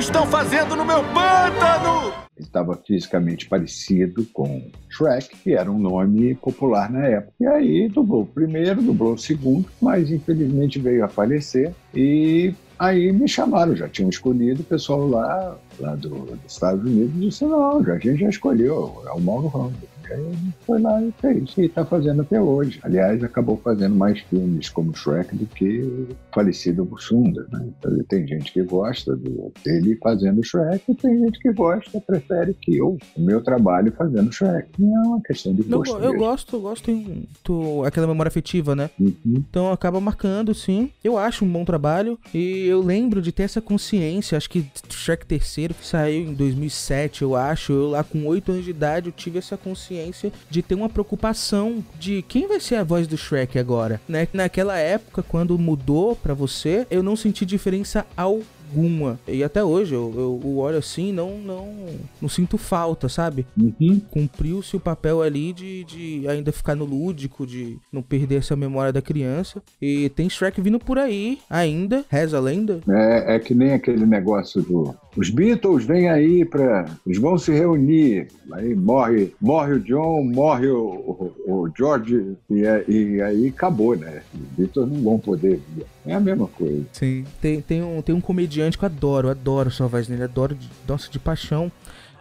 Speaker 17: estão fazendo no meu pântano?
Speaker 7: Estava fisicamente parecido com Shrek, que era um nome popular na época. E aí dublou o primeiro, dublou o segundo, mas infelizmente veio a falecer. E aí me chamaram, já tinham escolhido o pessoal lá, lá do, dos Estados Unidos, disse: não, a gente já escolheu, é o Mauro Ramos. Aí a gente foi lá e fez. E está fazendo até hoje. Aliás, acabou fazendo mais filmes como Shrek do que o falecido Bussunda. Né? Então, tem gente que gosta do, dele fazendo Shrek e tem gente que gosta, prefere que eu, o meu trabalho fazendo Shrek. Não é uma questão de gosto.
Speaker 6: Não, eu gosto, eu gosto em tô, aquela memória afetiva, né?
Speaker 7: Uhum.
Speaker 6: Então acaba marcando, sim. Eu acho um bom trabalho e eu lembro de ter essa consciência. Acho que Shrek terceiro que saiu em 2007, eu acho. Eu lá com 8 anos de idade eu tive essa consciência consciência de ter uma preocupação de quem vai ser a voz do Shrek agora, né? Naquela época, quando mudou para você, eu não senti diferença ao alguma. E até hoje eu, eu, eu olho assim não não não sinto falta, sabe?
Speaker 7: Uhum.
Speaker 6: Cumpriu-se o papel ali de, de ainda ficar no lúdico, de não perder essa memória da criança. E tem Shrek vindo por aí ainda, reza a lenda.
Speaker 7: É, é que nem aquele negócio do. Os Beatles vêm aí para. Eles vão se reunir. Aí morre, morre o John, morre o, o, George, e, é, e, aí acabou, né? Os Beatles não vão poder vir. É a mesma coisa.
Speaker 6: Sim. Tem, tem, um, tem um comediante que eu adoro, adoro sua voz dele, adoro, de, nossa, de paixão,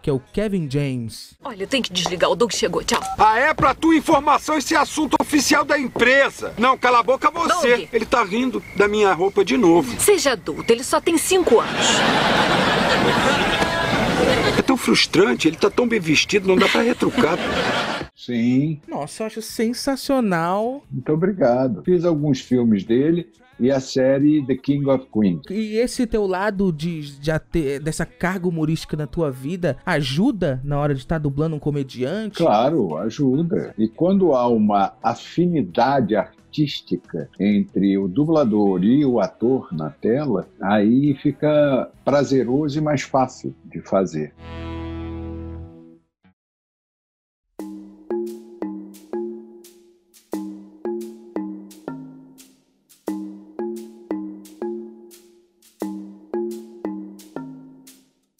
Speaker 6: que é o Kevin James.
Speaker 18: Olha, eu tenho que desligar, o Doug chegou, tchau.
Speaker 19: Ah, é pra tua informação esse assunto oficial da empresa. Não, cala a boca você. Doug. Ele tá rindo da minha roupa de novo.
Speaker 18: Seja adulto, ele só tem cinco anos.
Speaker 19: É tão frustrante, ele tá tão bem vestido, não dá pra retrucar.
Speaker 7: Sim.
Speaker 6: Nossa, eu acho sensacional.
Speaker 7: Muito obrigado. Fiz alguns filmes dele e a série The King of Queens.
Speaker 6: E esse teu lado de já ter dessa carga humorística na tua vida ajuda na hora de estar tá dublando um comediante?
Speaker 7: Claro, ajuda. E quando há uma afinidade artística entre o dublador e o ator na tela, aí fica prazeroso e mais fácil de fazer.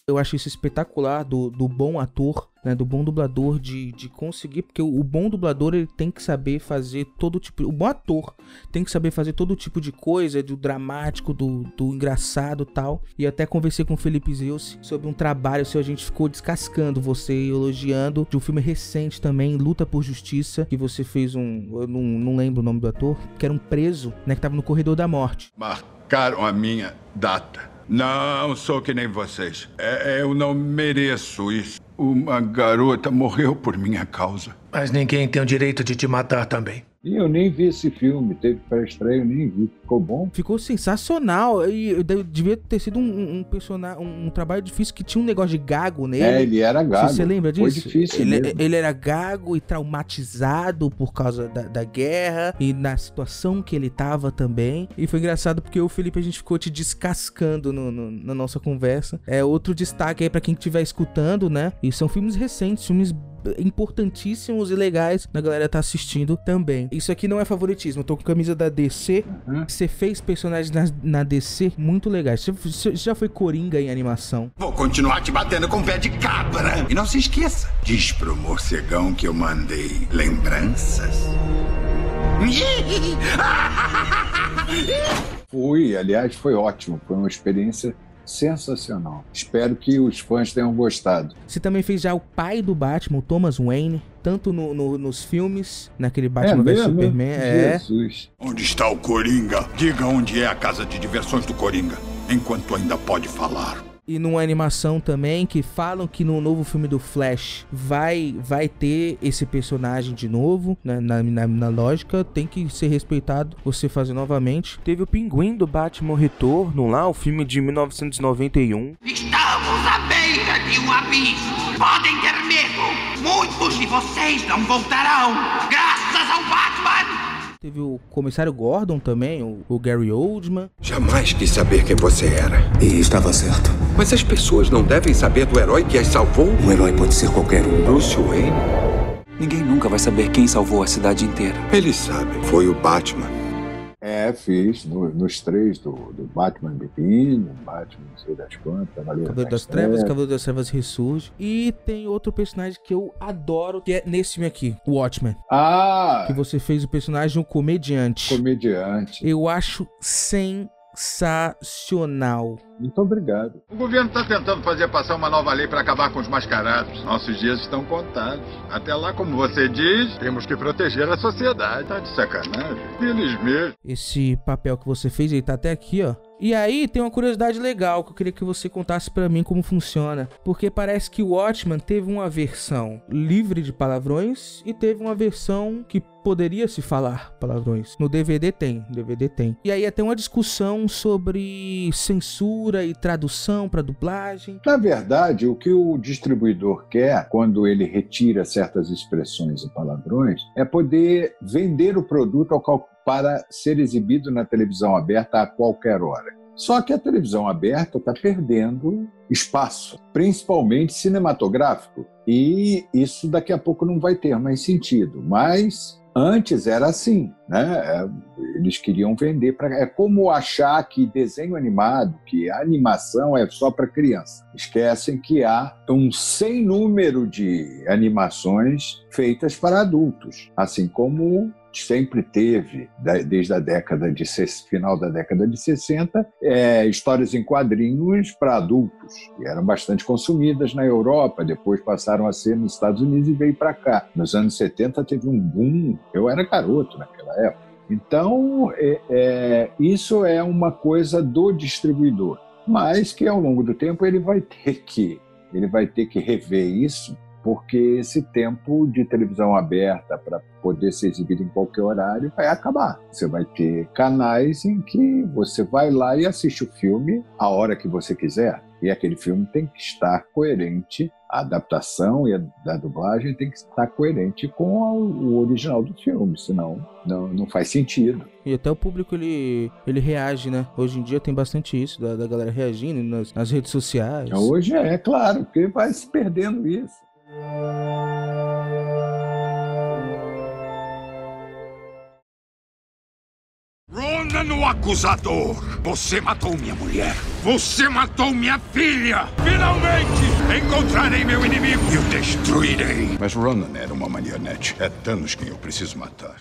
Speaker 6: Eu acho isso espetacular do, do bom ator, né? Do bom dublador de, de conseguir. Porque o, o bom dublador ele tem que saber fazer todo tipo. O bom ator tem que saber fazer todo tipo de coisa, do dramático, do, do engraçado tal. E até conversei com o Felipe Zeus sobre um trabalho seu. A gente ficou descascando você elogiando de um filme recente também, Luta por Justiça, que você fez um. Eu não, não lembro o nome do ator, que era um preso, né? Que tava no corredor da morte.
Speaker 3: Marcaram a minha data. Não sou que nem vocês. É- eu não mereço isso. Uma garota morreu por minha causa.
Speaker 16: Mas ninguém tem o direito de te matar também.
Speaker 7: E eu nem vi esse filme, teve pré-estreia, eu nem vi. Ficou bom?
Speaker 6: Ficou sensacional. E devia ter sido um, um, personagem, um trabalho difícil que tinha um negócio de gago nele.
Speaker 7: É, ele era gago.
Speaker 6: Você lembra disso?
Speaker 7: Foi difícil
Speaker 6: Ele, ele era gago e traumatizado por causa da, da guerra e na situação que ele tava também. E foi engraçado porque o Felipe a gente ficou te descascando no- no- na nossa conversa. É outro destaque aí pra quem estiver escutando, né? E são filmes recentes, filmes importantíssimos e legais na galera tá assistindo também. Isso aqui não é favoritismo, eu tô com camisa da DC. Você fez personagens na, na DC muito legais. Você- Você já foi Coringa em animação?
Speaker 3: Vou continuar te batendo com pé de cabra. E não se esqueça, diz pro morcegão que eu mandei lembranças.
Speaker 7: Fui, aliás, foi ótimo. Foi uma experiência sensacional. Espero que os fãs tenham gostado.
Speaker 6: Você também fez já o pai do Batman, o Thomas Wayne, tanto no- no- nos filmes, naquele Batman vs
Speaker 7: mesmo?
Speaker 6: Superman. É.
Speaker 7: Jesus.
Speaker 3: Onde está o Coringa? Diga onde é a casa de diversões do Coringa, enquanto ainda pode falar.
Speaker 6: E numa animação também que falam que no novo filme do Flash vai vai ter esse personagem de novo, né? na, na, na lógica, tem que ser respeitado você fazer novamente. Teve o Pinguim do Batman Retorno lá, o filme de 1991.
Speaker 8: Estamos à beira de um abismo. Podem ter medo. Muitos de vocês não voltarão. Graças ao Batman.
Speaker 6: Teve o Comissário Gordon também, o, o Gary Oldman.
Speaker 14: Jamais quis saber quem você era. E estava certo. Mas as pessoas não devem saber do herói que as salvou?
Speaker 20: Um herói pode ser qualquer um.
Speaker 14: Bruce Wayne?
Speaker 20: Ninguém nunca vai saber quem salvou a cidade inteira.
Speaker 14: Ele sabe. Foi o Batman.
Speaker 7: É, fiz no- nos três do, do Batman Begin, Batman não sei das quantas, Cavaleiro
Speaker 6: Cavaleiro das Trevas, Cavaleiro das Trevas ressurge. E tem outro personagem que eu adoro, que é nesse filme aqui, o Watchmen.
Speaker 7: Ah!
Speaker 6: Que você fez o personagem um comediante.
Speaker 7: Comediante.
Speaker 6: Eu acho sensacional.
Speaker 7: Muito obrigado.
Speaker 3: O governo está tentando fazer passar uma nova lei para acabar com os mascarados. Nossos dias estão contados. Até lá, como você diz, temos que proteger a sociedade. Tá de sacanagem. Eles mesmos.
Speaker 6: Esse papel que você fez, ele tá até aqui, ó. E aí tem uma curiosidade legal que eu queria que você contasse pra mim como funciona, porque parece que o Watchman teve uma versão livre de palavrões e teve uma versão que poderia se falar palavrões. No DVD tem, DVD tem. E aí até uma discussão sobre censura e tradução pra dublagem.
Speaker 7: Na verdade, o que o distribuidor quer, quando ele retira certas expressões e palavrões, é poder vender o produto para ser exibido na televisão aberta a qualquer hora. Só que a televisão aberta está perdendo espaço, principalmente cinematográfico, e isso daqui a pouco não vai ter mais sentido. Mas antes era assim, né? É, Eles queriam vender para. É como achar que desenho animado, que animação é só para criança. Esquecem que há um sem número de animações feitas para adultos, assim como sempre teve, desde a década de final da década de 60, é, histórias em quadrinhos para adultos, que eram bastante consumidas na Europa, depois passaram a ser nos Estados Unidos e veio para cá. Nos anos 70 teve um boom, eu era garoto naquela época. Então, é- é, isso é uma coisa do distribuidor, mas que ao longo do tempo ele vai ter que, ele vai ter que rever isso porque esse tempo de televisão aberta para poder ser exibido em qualquer horário vai acabar. Você vai ter canais em que você vai lá e assiste o filme a hora que você quiser. E aquele filme tem que estar coerente, a adaptação e a da dublagem tem que estar coerente com a- o original do filme, senão não, não faz sentido.
Speaker 6: E até o público ele, ele reage, né? Hoje em dia tem bastante isso, da, da galera reagindo nas, nas redes sociais.
Speaker 7: Hoje é, claro, porque vai se perdendo isso.
Speaker 14: No acusador! Você matou minha mulher! Você matou minha filha! Finalmente encontrarei meu inimigo e o destruirei!
Speaker 3: Mas Ronan era uma marionete. É Thanos quem eu preciso matar.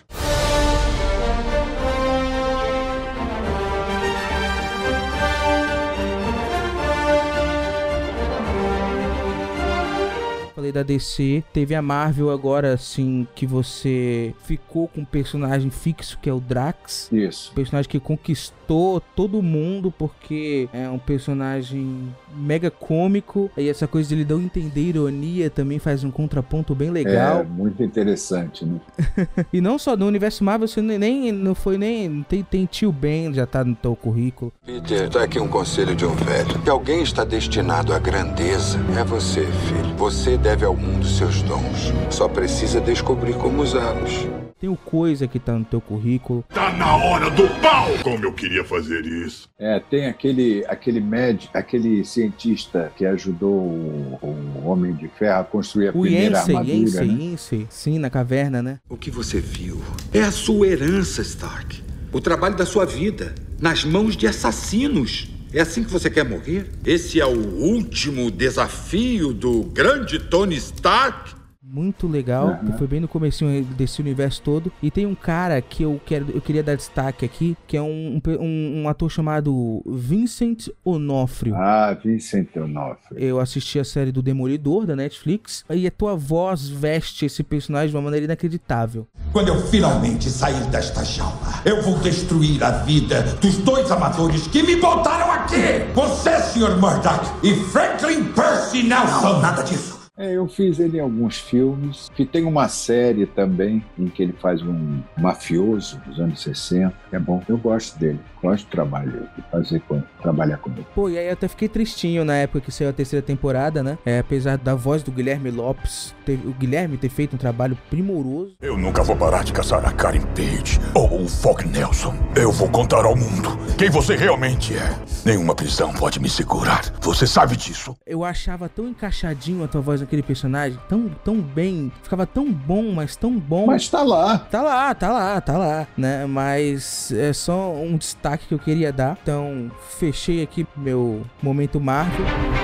Speaker 6: Falei da DC, teve a Marvel agora, assim, que você ficou com um personagem fixo que é o Drax.
Speaker 7: Isso.
Speaker 6: Um personagem que conquistou todo mundo porque é um personagem mega cômico. E essa coisa de ele não entender ironia também faz um contraponto bem legal.
Speaker 7: É, muito interessante, né?
Speaker 6: e não só no universo Marvel, você nem não foi nem tem, tem tio Ben já tá no teu currículo.
Speaker 3: Peter, tá aqui um conselho de um velho. Se alguém está destinado à grandeza, é você, filho. Você deve ao mundo seus dons. Só precisa descobrir como usá-los.
Speaker 6: Tem o coisa que tá no teu currículo.
Speaker 14: Tá na hora do pau! Como eu queria fazer isso.
Speaker 7: É, tem aquele aquele médico, aquele cientista que ajudou o, o Homem de Ferro a construir a
Speaker 6: O
Speaker 7: primeira
Speaker 6: Yancey,
Speaker 7: armadura,
Speaker 6: Yancey,
Speaker 7: né?
Speaker 6: Sim, na caverna, né?
Speaker 2: O que você viu é a sua herança, Stark. O trabalho da sua vida, nas mãos de assassinos. É assim que você quer morrer? Esse é o último desafio do grande Tony Stark?
Speaker 6: Muito legal,
Speaker 7: Uhum.
Speaker 6: que foi bem no comecinho desse universo todo. E tem um cara que eu, quero, eu queria dar destaque aqui, que é um, um, um- ator chamado Vincent Onofrio.
Speaker 7: Ah, Vincent Onofrio.
Speaker 6: Eu assisti a série do Demolidor da Netflix e a tua voz veste esse personagem de uma maneira inacreditável.
Speaker 14: Quando eu finalmente sair desta jaula, eu vou destruir a vida dos dois amadores que me botaram aqui! Você, Sr. Murdoch, e Franklin Percy Nelson! nada disso!
Speaker 7: É, eu fiz ele em alguns filmes, que tem uma série também em que ele faz um mafioso dos anos 60. É bom, eu gosto dele, gosto do trabalho, de fazer com, trabalhar com ele.
Speaker 6: Pô, e aí eu até fiquei tristinho na época que saiu a terceira temporada, né? É, apesar da voz do Guilherme Lopes, ter- o Guilherme ter feito um trabalho primoroso.
Speaker 14: Eu nunca vou parar de caçar a Karen Page ou o Fog Nelson. Eu vou contar ao mundo quem você realmente é. Nenhuma prisão pode me segurar. Você sabe disso.
Speaker 6: Eu achava tão encaixadinho a tua voz naquele personagem, tão, tão bem, ficava tão bom, mas tão bom.
Speaker 7: Mas tá lá.
Speaker 6: Tá lá, tá lá, tá lá, né? Mas é só um destaque que eu queria dar. Então, fechei aqui meu momento Marvel.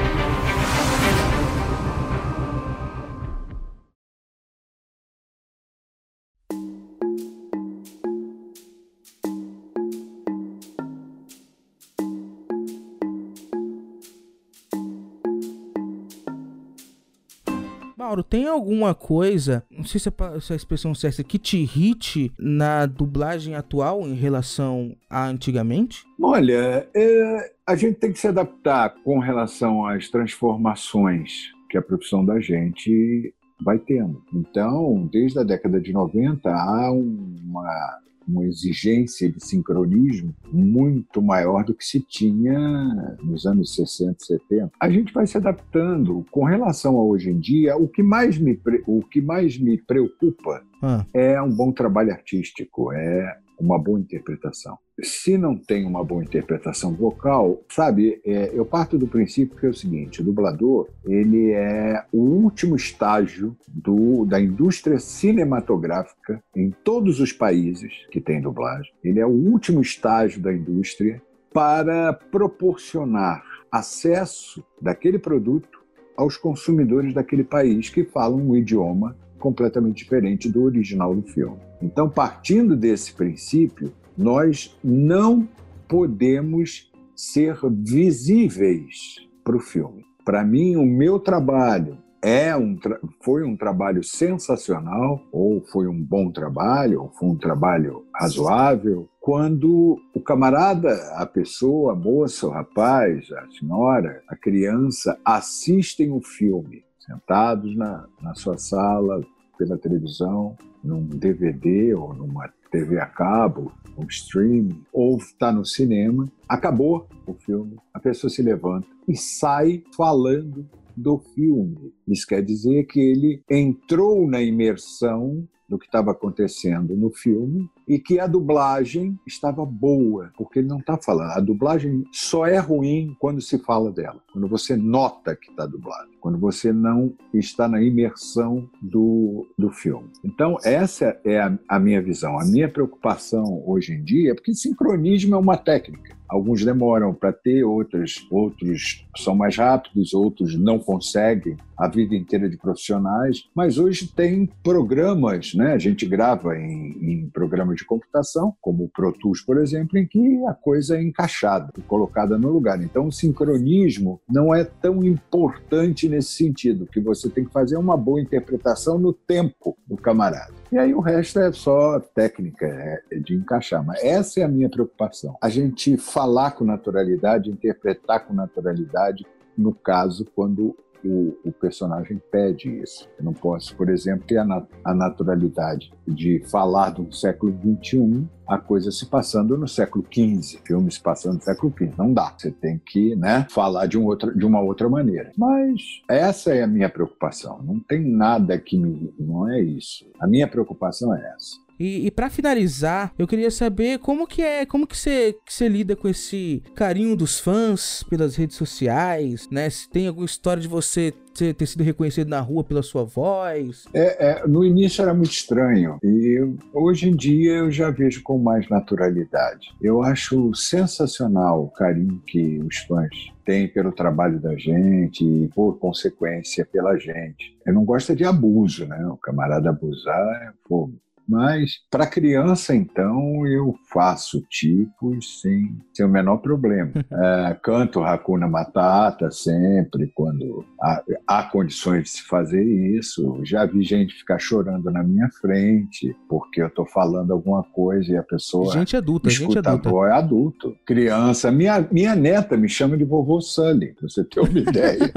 Speaker 6: Alguma coisa, não sei se a, expressão certa, que te irrite na dublagem atual em relação a antigamente?
Speaker 7: Olha, é, a gente tem que se adaptar com relação às transformações que a profissão da gente vai tendo. Então, desde a década de 90, há uma, uma exigência de sincronismo muito maior do que se tinha nos anos 60, 70. A gente vai se adaptando. Com relação a hoje em dia, o que mais me, o que mais me preocupa
Speaker 6: Ah,
Speaker 7: é um bom trabalho artístico, é uma boa interpretação. Se não tem uma boa interpretação vocal, sabe, é, eu parto do princípio que é o seguinte: o dublador ele é o último estágio do, da indústria cinematográfica em todos os países que tem dublagem. Ele é o último estágio da indústria para proporcionar acesso daquele produto aos consumidores daquele país que falam um idioma completamente diferente do original do filme. Então, partindo desse princípio, nós não podemos ser visíveis para o filme. Para mim, o meu trabalho é um foi um trabalho sensacional, ou foi um bom trabalho, ou foi um trabalho razoável, quando o camarada, a pessoa, a moça, o rapaz, a senhora, a criança assistem o filme, sentados na, na sua sala, pela televisão, num DVD ou numa TV a cabo, um streaming, ou está no cinema, acabou o filme, a pessoa se levanta e sai falando do filme. Isso quer dizer que ele entrou na imersão do que estava acontecendo no filme e que a dublagem estava boa, porque ele não está falando. A dublagem só é ruim quando se fala dela, quando você nota que está dublado, quando você não está na imersão do, do filme. Então, essa é a, a minha visão. A minha preocupação hoje em dia é porque sincronismo é uma técnica. Alguns demoram para ter, outros, outros são mais rápidos, outros não conseguem a vida inteira de profissionais. Mas hoje tem programas, né? A gente grava em, em programas de computação, como o Pro Tools, por exemplo, em que a coisa é encaixada, colocada no lugar. Então, o sincronismo não é tão importante nesse sentido, que você tem que fazer uma boa interpretação no tempo do camarada. E aí o resto é só técnica, é de encaixar. Mas essa é a minha preocupação. A gente falar com naturalidade, interpretar com naturalidade, no caso, quando o, o, personagem pede isso. Eu não posso, por exemplo, ter a, a naturalidade de falar do século XXI, a coisa se passando no século XV, filme se passando no século XV. Não dá. Você tem que né, falar de, um outro, de uma outra maneira. Mas essa é a minha preocupação. Não tem nada que me. Não é isso. A minha preocupação é essa.
Speaker 6: E, e para finalizar, eu queria saber como que é, como que você, que lida com esse carinho dos fãs pelas redes sociais, né? Se tem alguma história de você ter, ter sido reconhecido na rua pela sua voz?
Speaker 7: É, é, no início era muito estranho e hoje em dia eu já vejo com mais naturalidade. Eu acho sensacional o carinho que os fãs têm pelo trabalho da gente e, por consequência, pela gente. Eu não gosto de abuso, né? O camarada abusar é fogo. Mas para criança, então, eu faço tipos sem, sem o menor problema. é, canto Hakuna Matata sempre, quando há, há, condições de se fazer isso. Já vi gente ficar chorando na minha frente porque eu estou falando alguma coisa e a pessoa.
Speaker 6: Gente adulta, gente adulta.
Speaker 7: Voz, é adulto. Criança. Minha, minha neta me chama de vovô Sully, pra você ter uma ideia.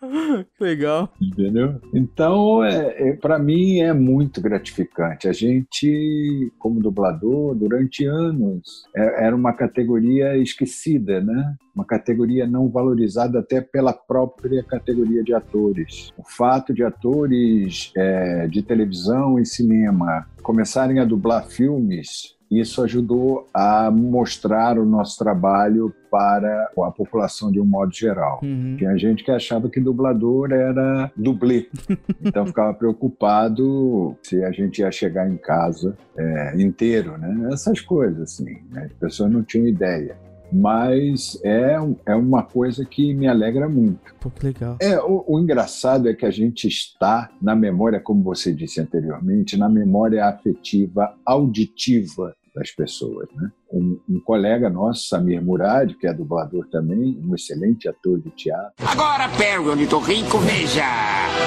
Speaker 6: Legal.
Speaker 7: Entendeu? Então, é, é para mim é muito gratificante. A gente, como dublador, durante anos, é, era uma categoria esquecida, né? Uma categoria não valorizada até pela própria categoria de atores. O fato de atores é, de televisão e cinema começarem a dublar filmes isso ajudou a mostrar o nosso trabalho para a população de um modo geral. Uhum. Tinha gente que achava que dublador era dublê, então ficava preocupado se a gente ia chegar em casa é, inteiro, né? Essas coisas assim, né? as pessoas não tinham ideia mas é, é uma coisa que me alegra muito.
Speaker 6: Pô, que legal.
Speaker 7: É, o, o, engraçado é que a gente está na memória, como você disse anteriormente, na memória afetiva auditiva das pessoas, né? Um, um, colega nosso, Samir Murad, que é dublador também, um excelente ator de teatro.
Speaker 8: Agora, Perry Ornitorrinco, veja!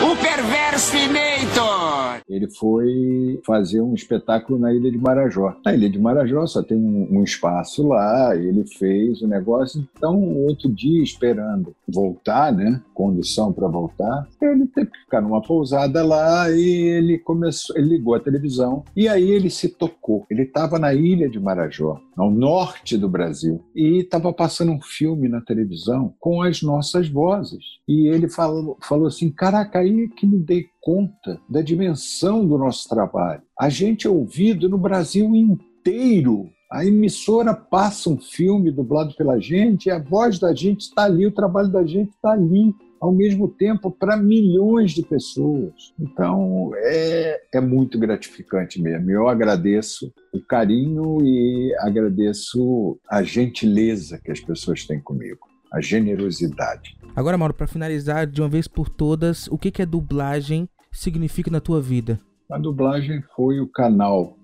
Speaker 8: O Perversinator!
Speaker 7: Ele foi fazer um espetáculo na Ilha de Marajó. Na Ilha de Marajó só tem um, um espaço lá, ele fez o negócio. Então, outro dia, esperando voltar, né? Condição para voltar, ele teve que ficar numa pousada lá e ele começou, ele ligou a televisão e aí ele se tocou. Ele estava na Ilha de Marajó ao norte do Brasil. E estava passando um filme na televisão com as nossas vozes. E ele falou, falou assim: Caraca, aí que me dei conta da dimensão do nosso trabalho. A gente é ouvido no Brasil inteiro. A emissora passa um filme dublado pela gente, e a voz da gente está ali, o trabalho da gente está ali ao mesmo tempo para milhões de pessoas. Então é, é muito gratificante mesmo. Eu agradeço o carinho e agradeço a gentileza que as pessoas têm comigo, a generosidade.
Speaker 6: Agora, Mauro, para finalizar de uma vez por todas, o que, que a dublagem significa na tua vida?
Speaker 7: A dublagem foi o canal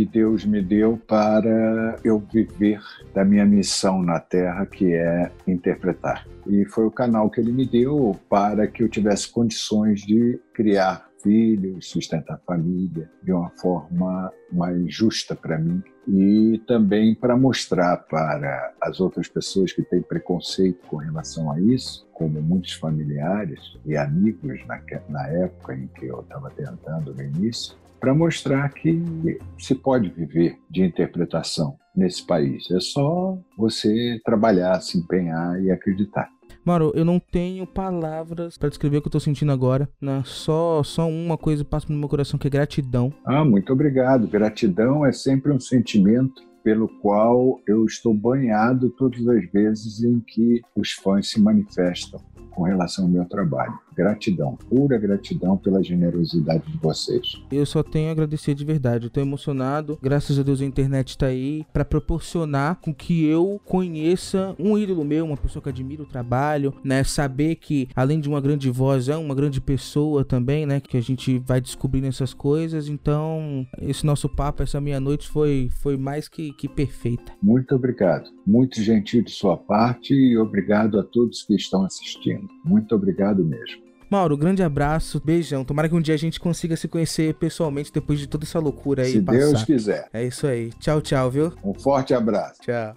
Speaker 7: que Deus me deu para eu viver da minha missão na Terra, que é interpretar. E foi o canal que ele me deu para que eu tivesse condições de criar filhos, sustentar família de uma forma mais justa para mim e também para mostrar para as outras pessoas que têm preconceito com relação a isso, como muitos familiares e amigos na, na época em que eu estava tentando no início, para mostrar que se pode viver de interpretação nesse país. É só você trabalhar, se empenhar e acreditar.
Speaker 6: Mauro, eu não tenho palavras pra descrever o que eu tô sentindo agora, né? Só, só uma coisa passa no meu coração que é gratidão.
Speaker 7: Ah, muito obrigado. Gratidão é sempre um sentimento pelo qual eu estou banhado todas as vezes em que os fãs se manifestam com relação ao meu trabalho. Gratidão, pura gratidão pela generosidade de vocês.
Speaker 6: Eu só tenho a agradecer de verdade. Eu tô emocionado. Graças a Deus a internet tá aí para proporcionar com que eu conheça um ídolo meu, uma pessoa que admira o trabalho, né? Saber que além de uma grande voz é uma grande pessoa também, né? Que a gente vai descobrindo essas coisas. Então, esse nosso papo, essa meia-noite foi foi mais que, que perfeita.
Speaker 7: Muito obrigado. Muito gentil de sua parte e obrigado a todos que estão assistindo. Muito obrigado mesmo.
Speaker 6: Mauro, grande abraço, beijão. Tomara que um dia a gente consiga se conhecer pessoalmente depois de toda essa loucura aí.
Speaker 7: Se
Speaker 6: passar.
Speaker 7: Deus quiser.
Speaker 6: É isso aí. Tchau, tchau, viu?
Speaker 7: Um forte abraço.
Speaker 6: Tchau.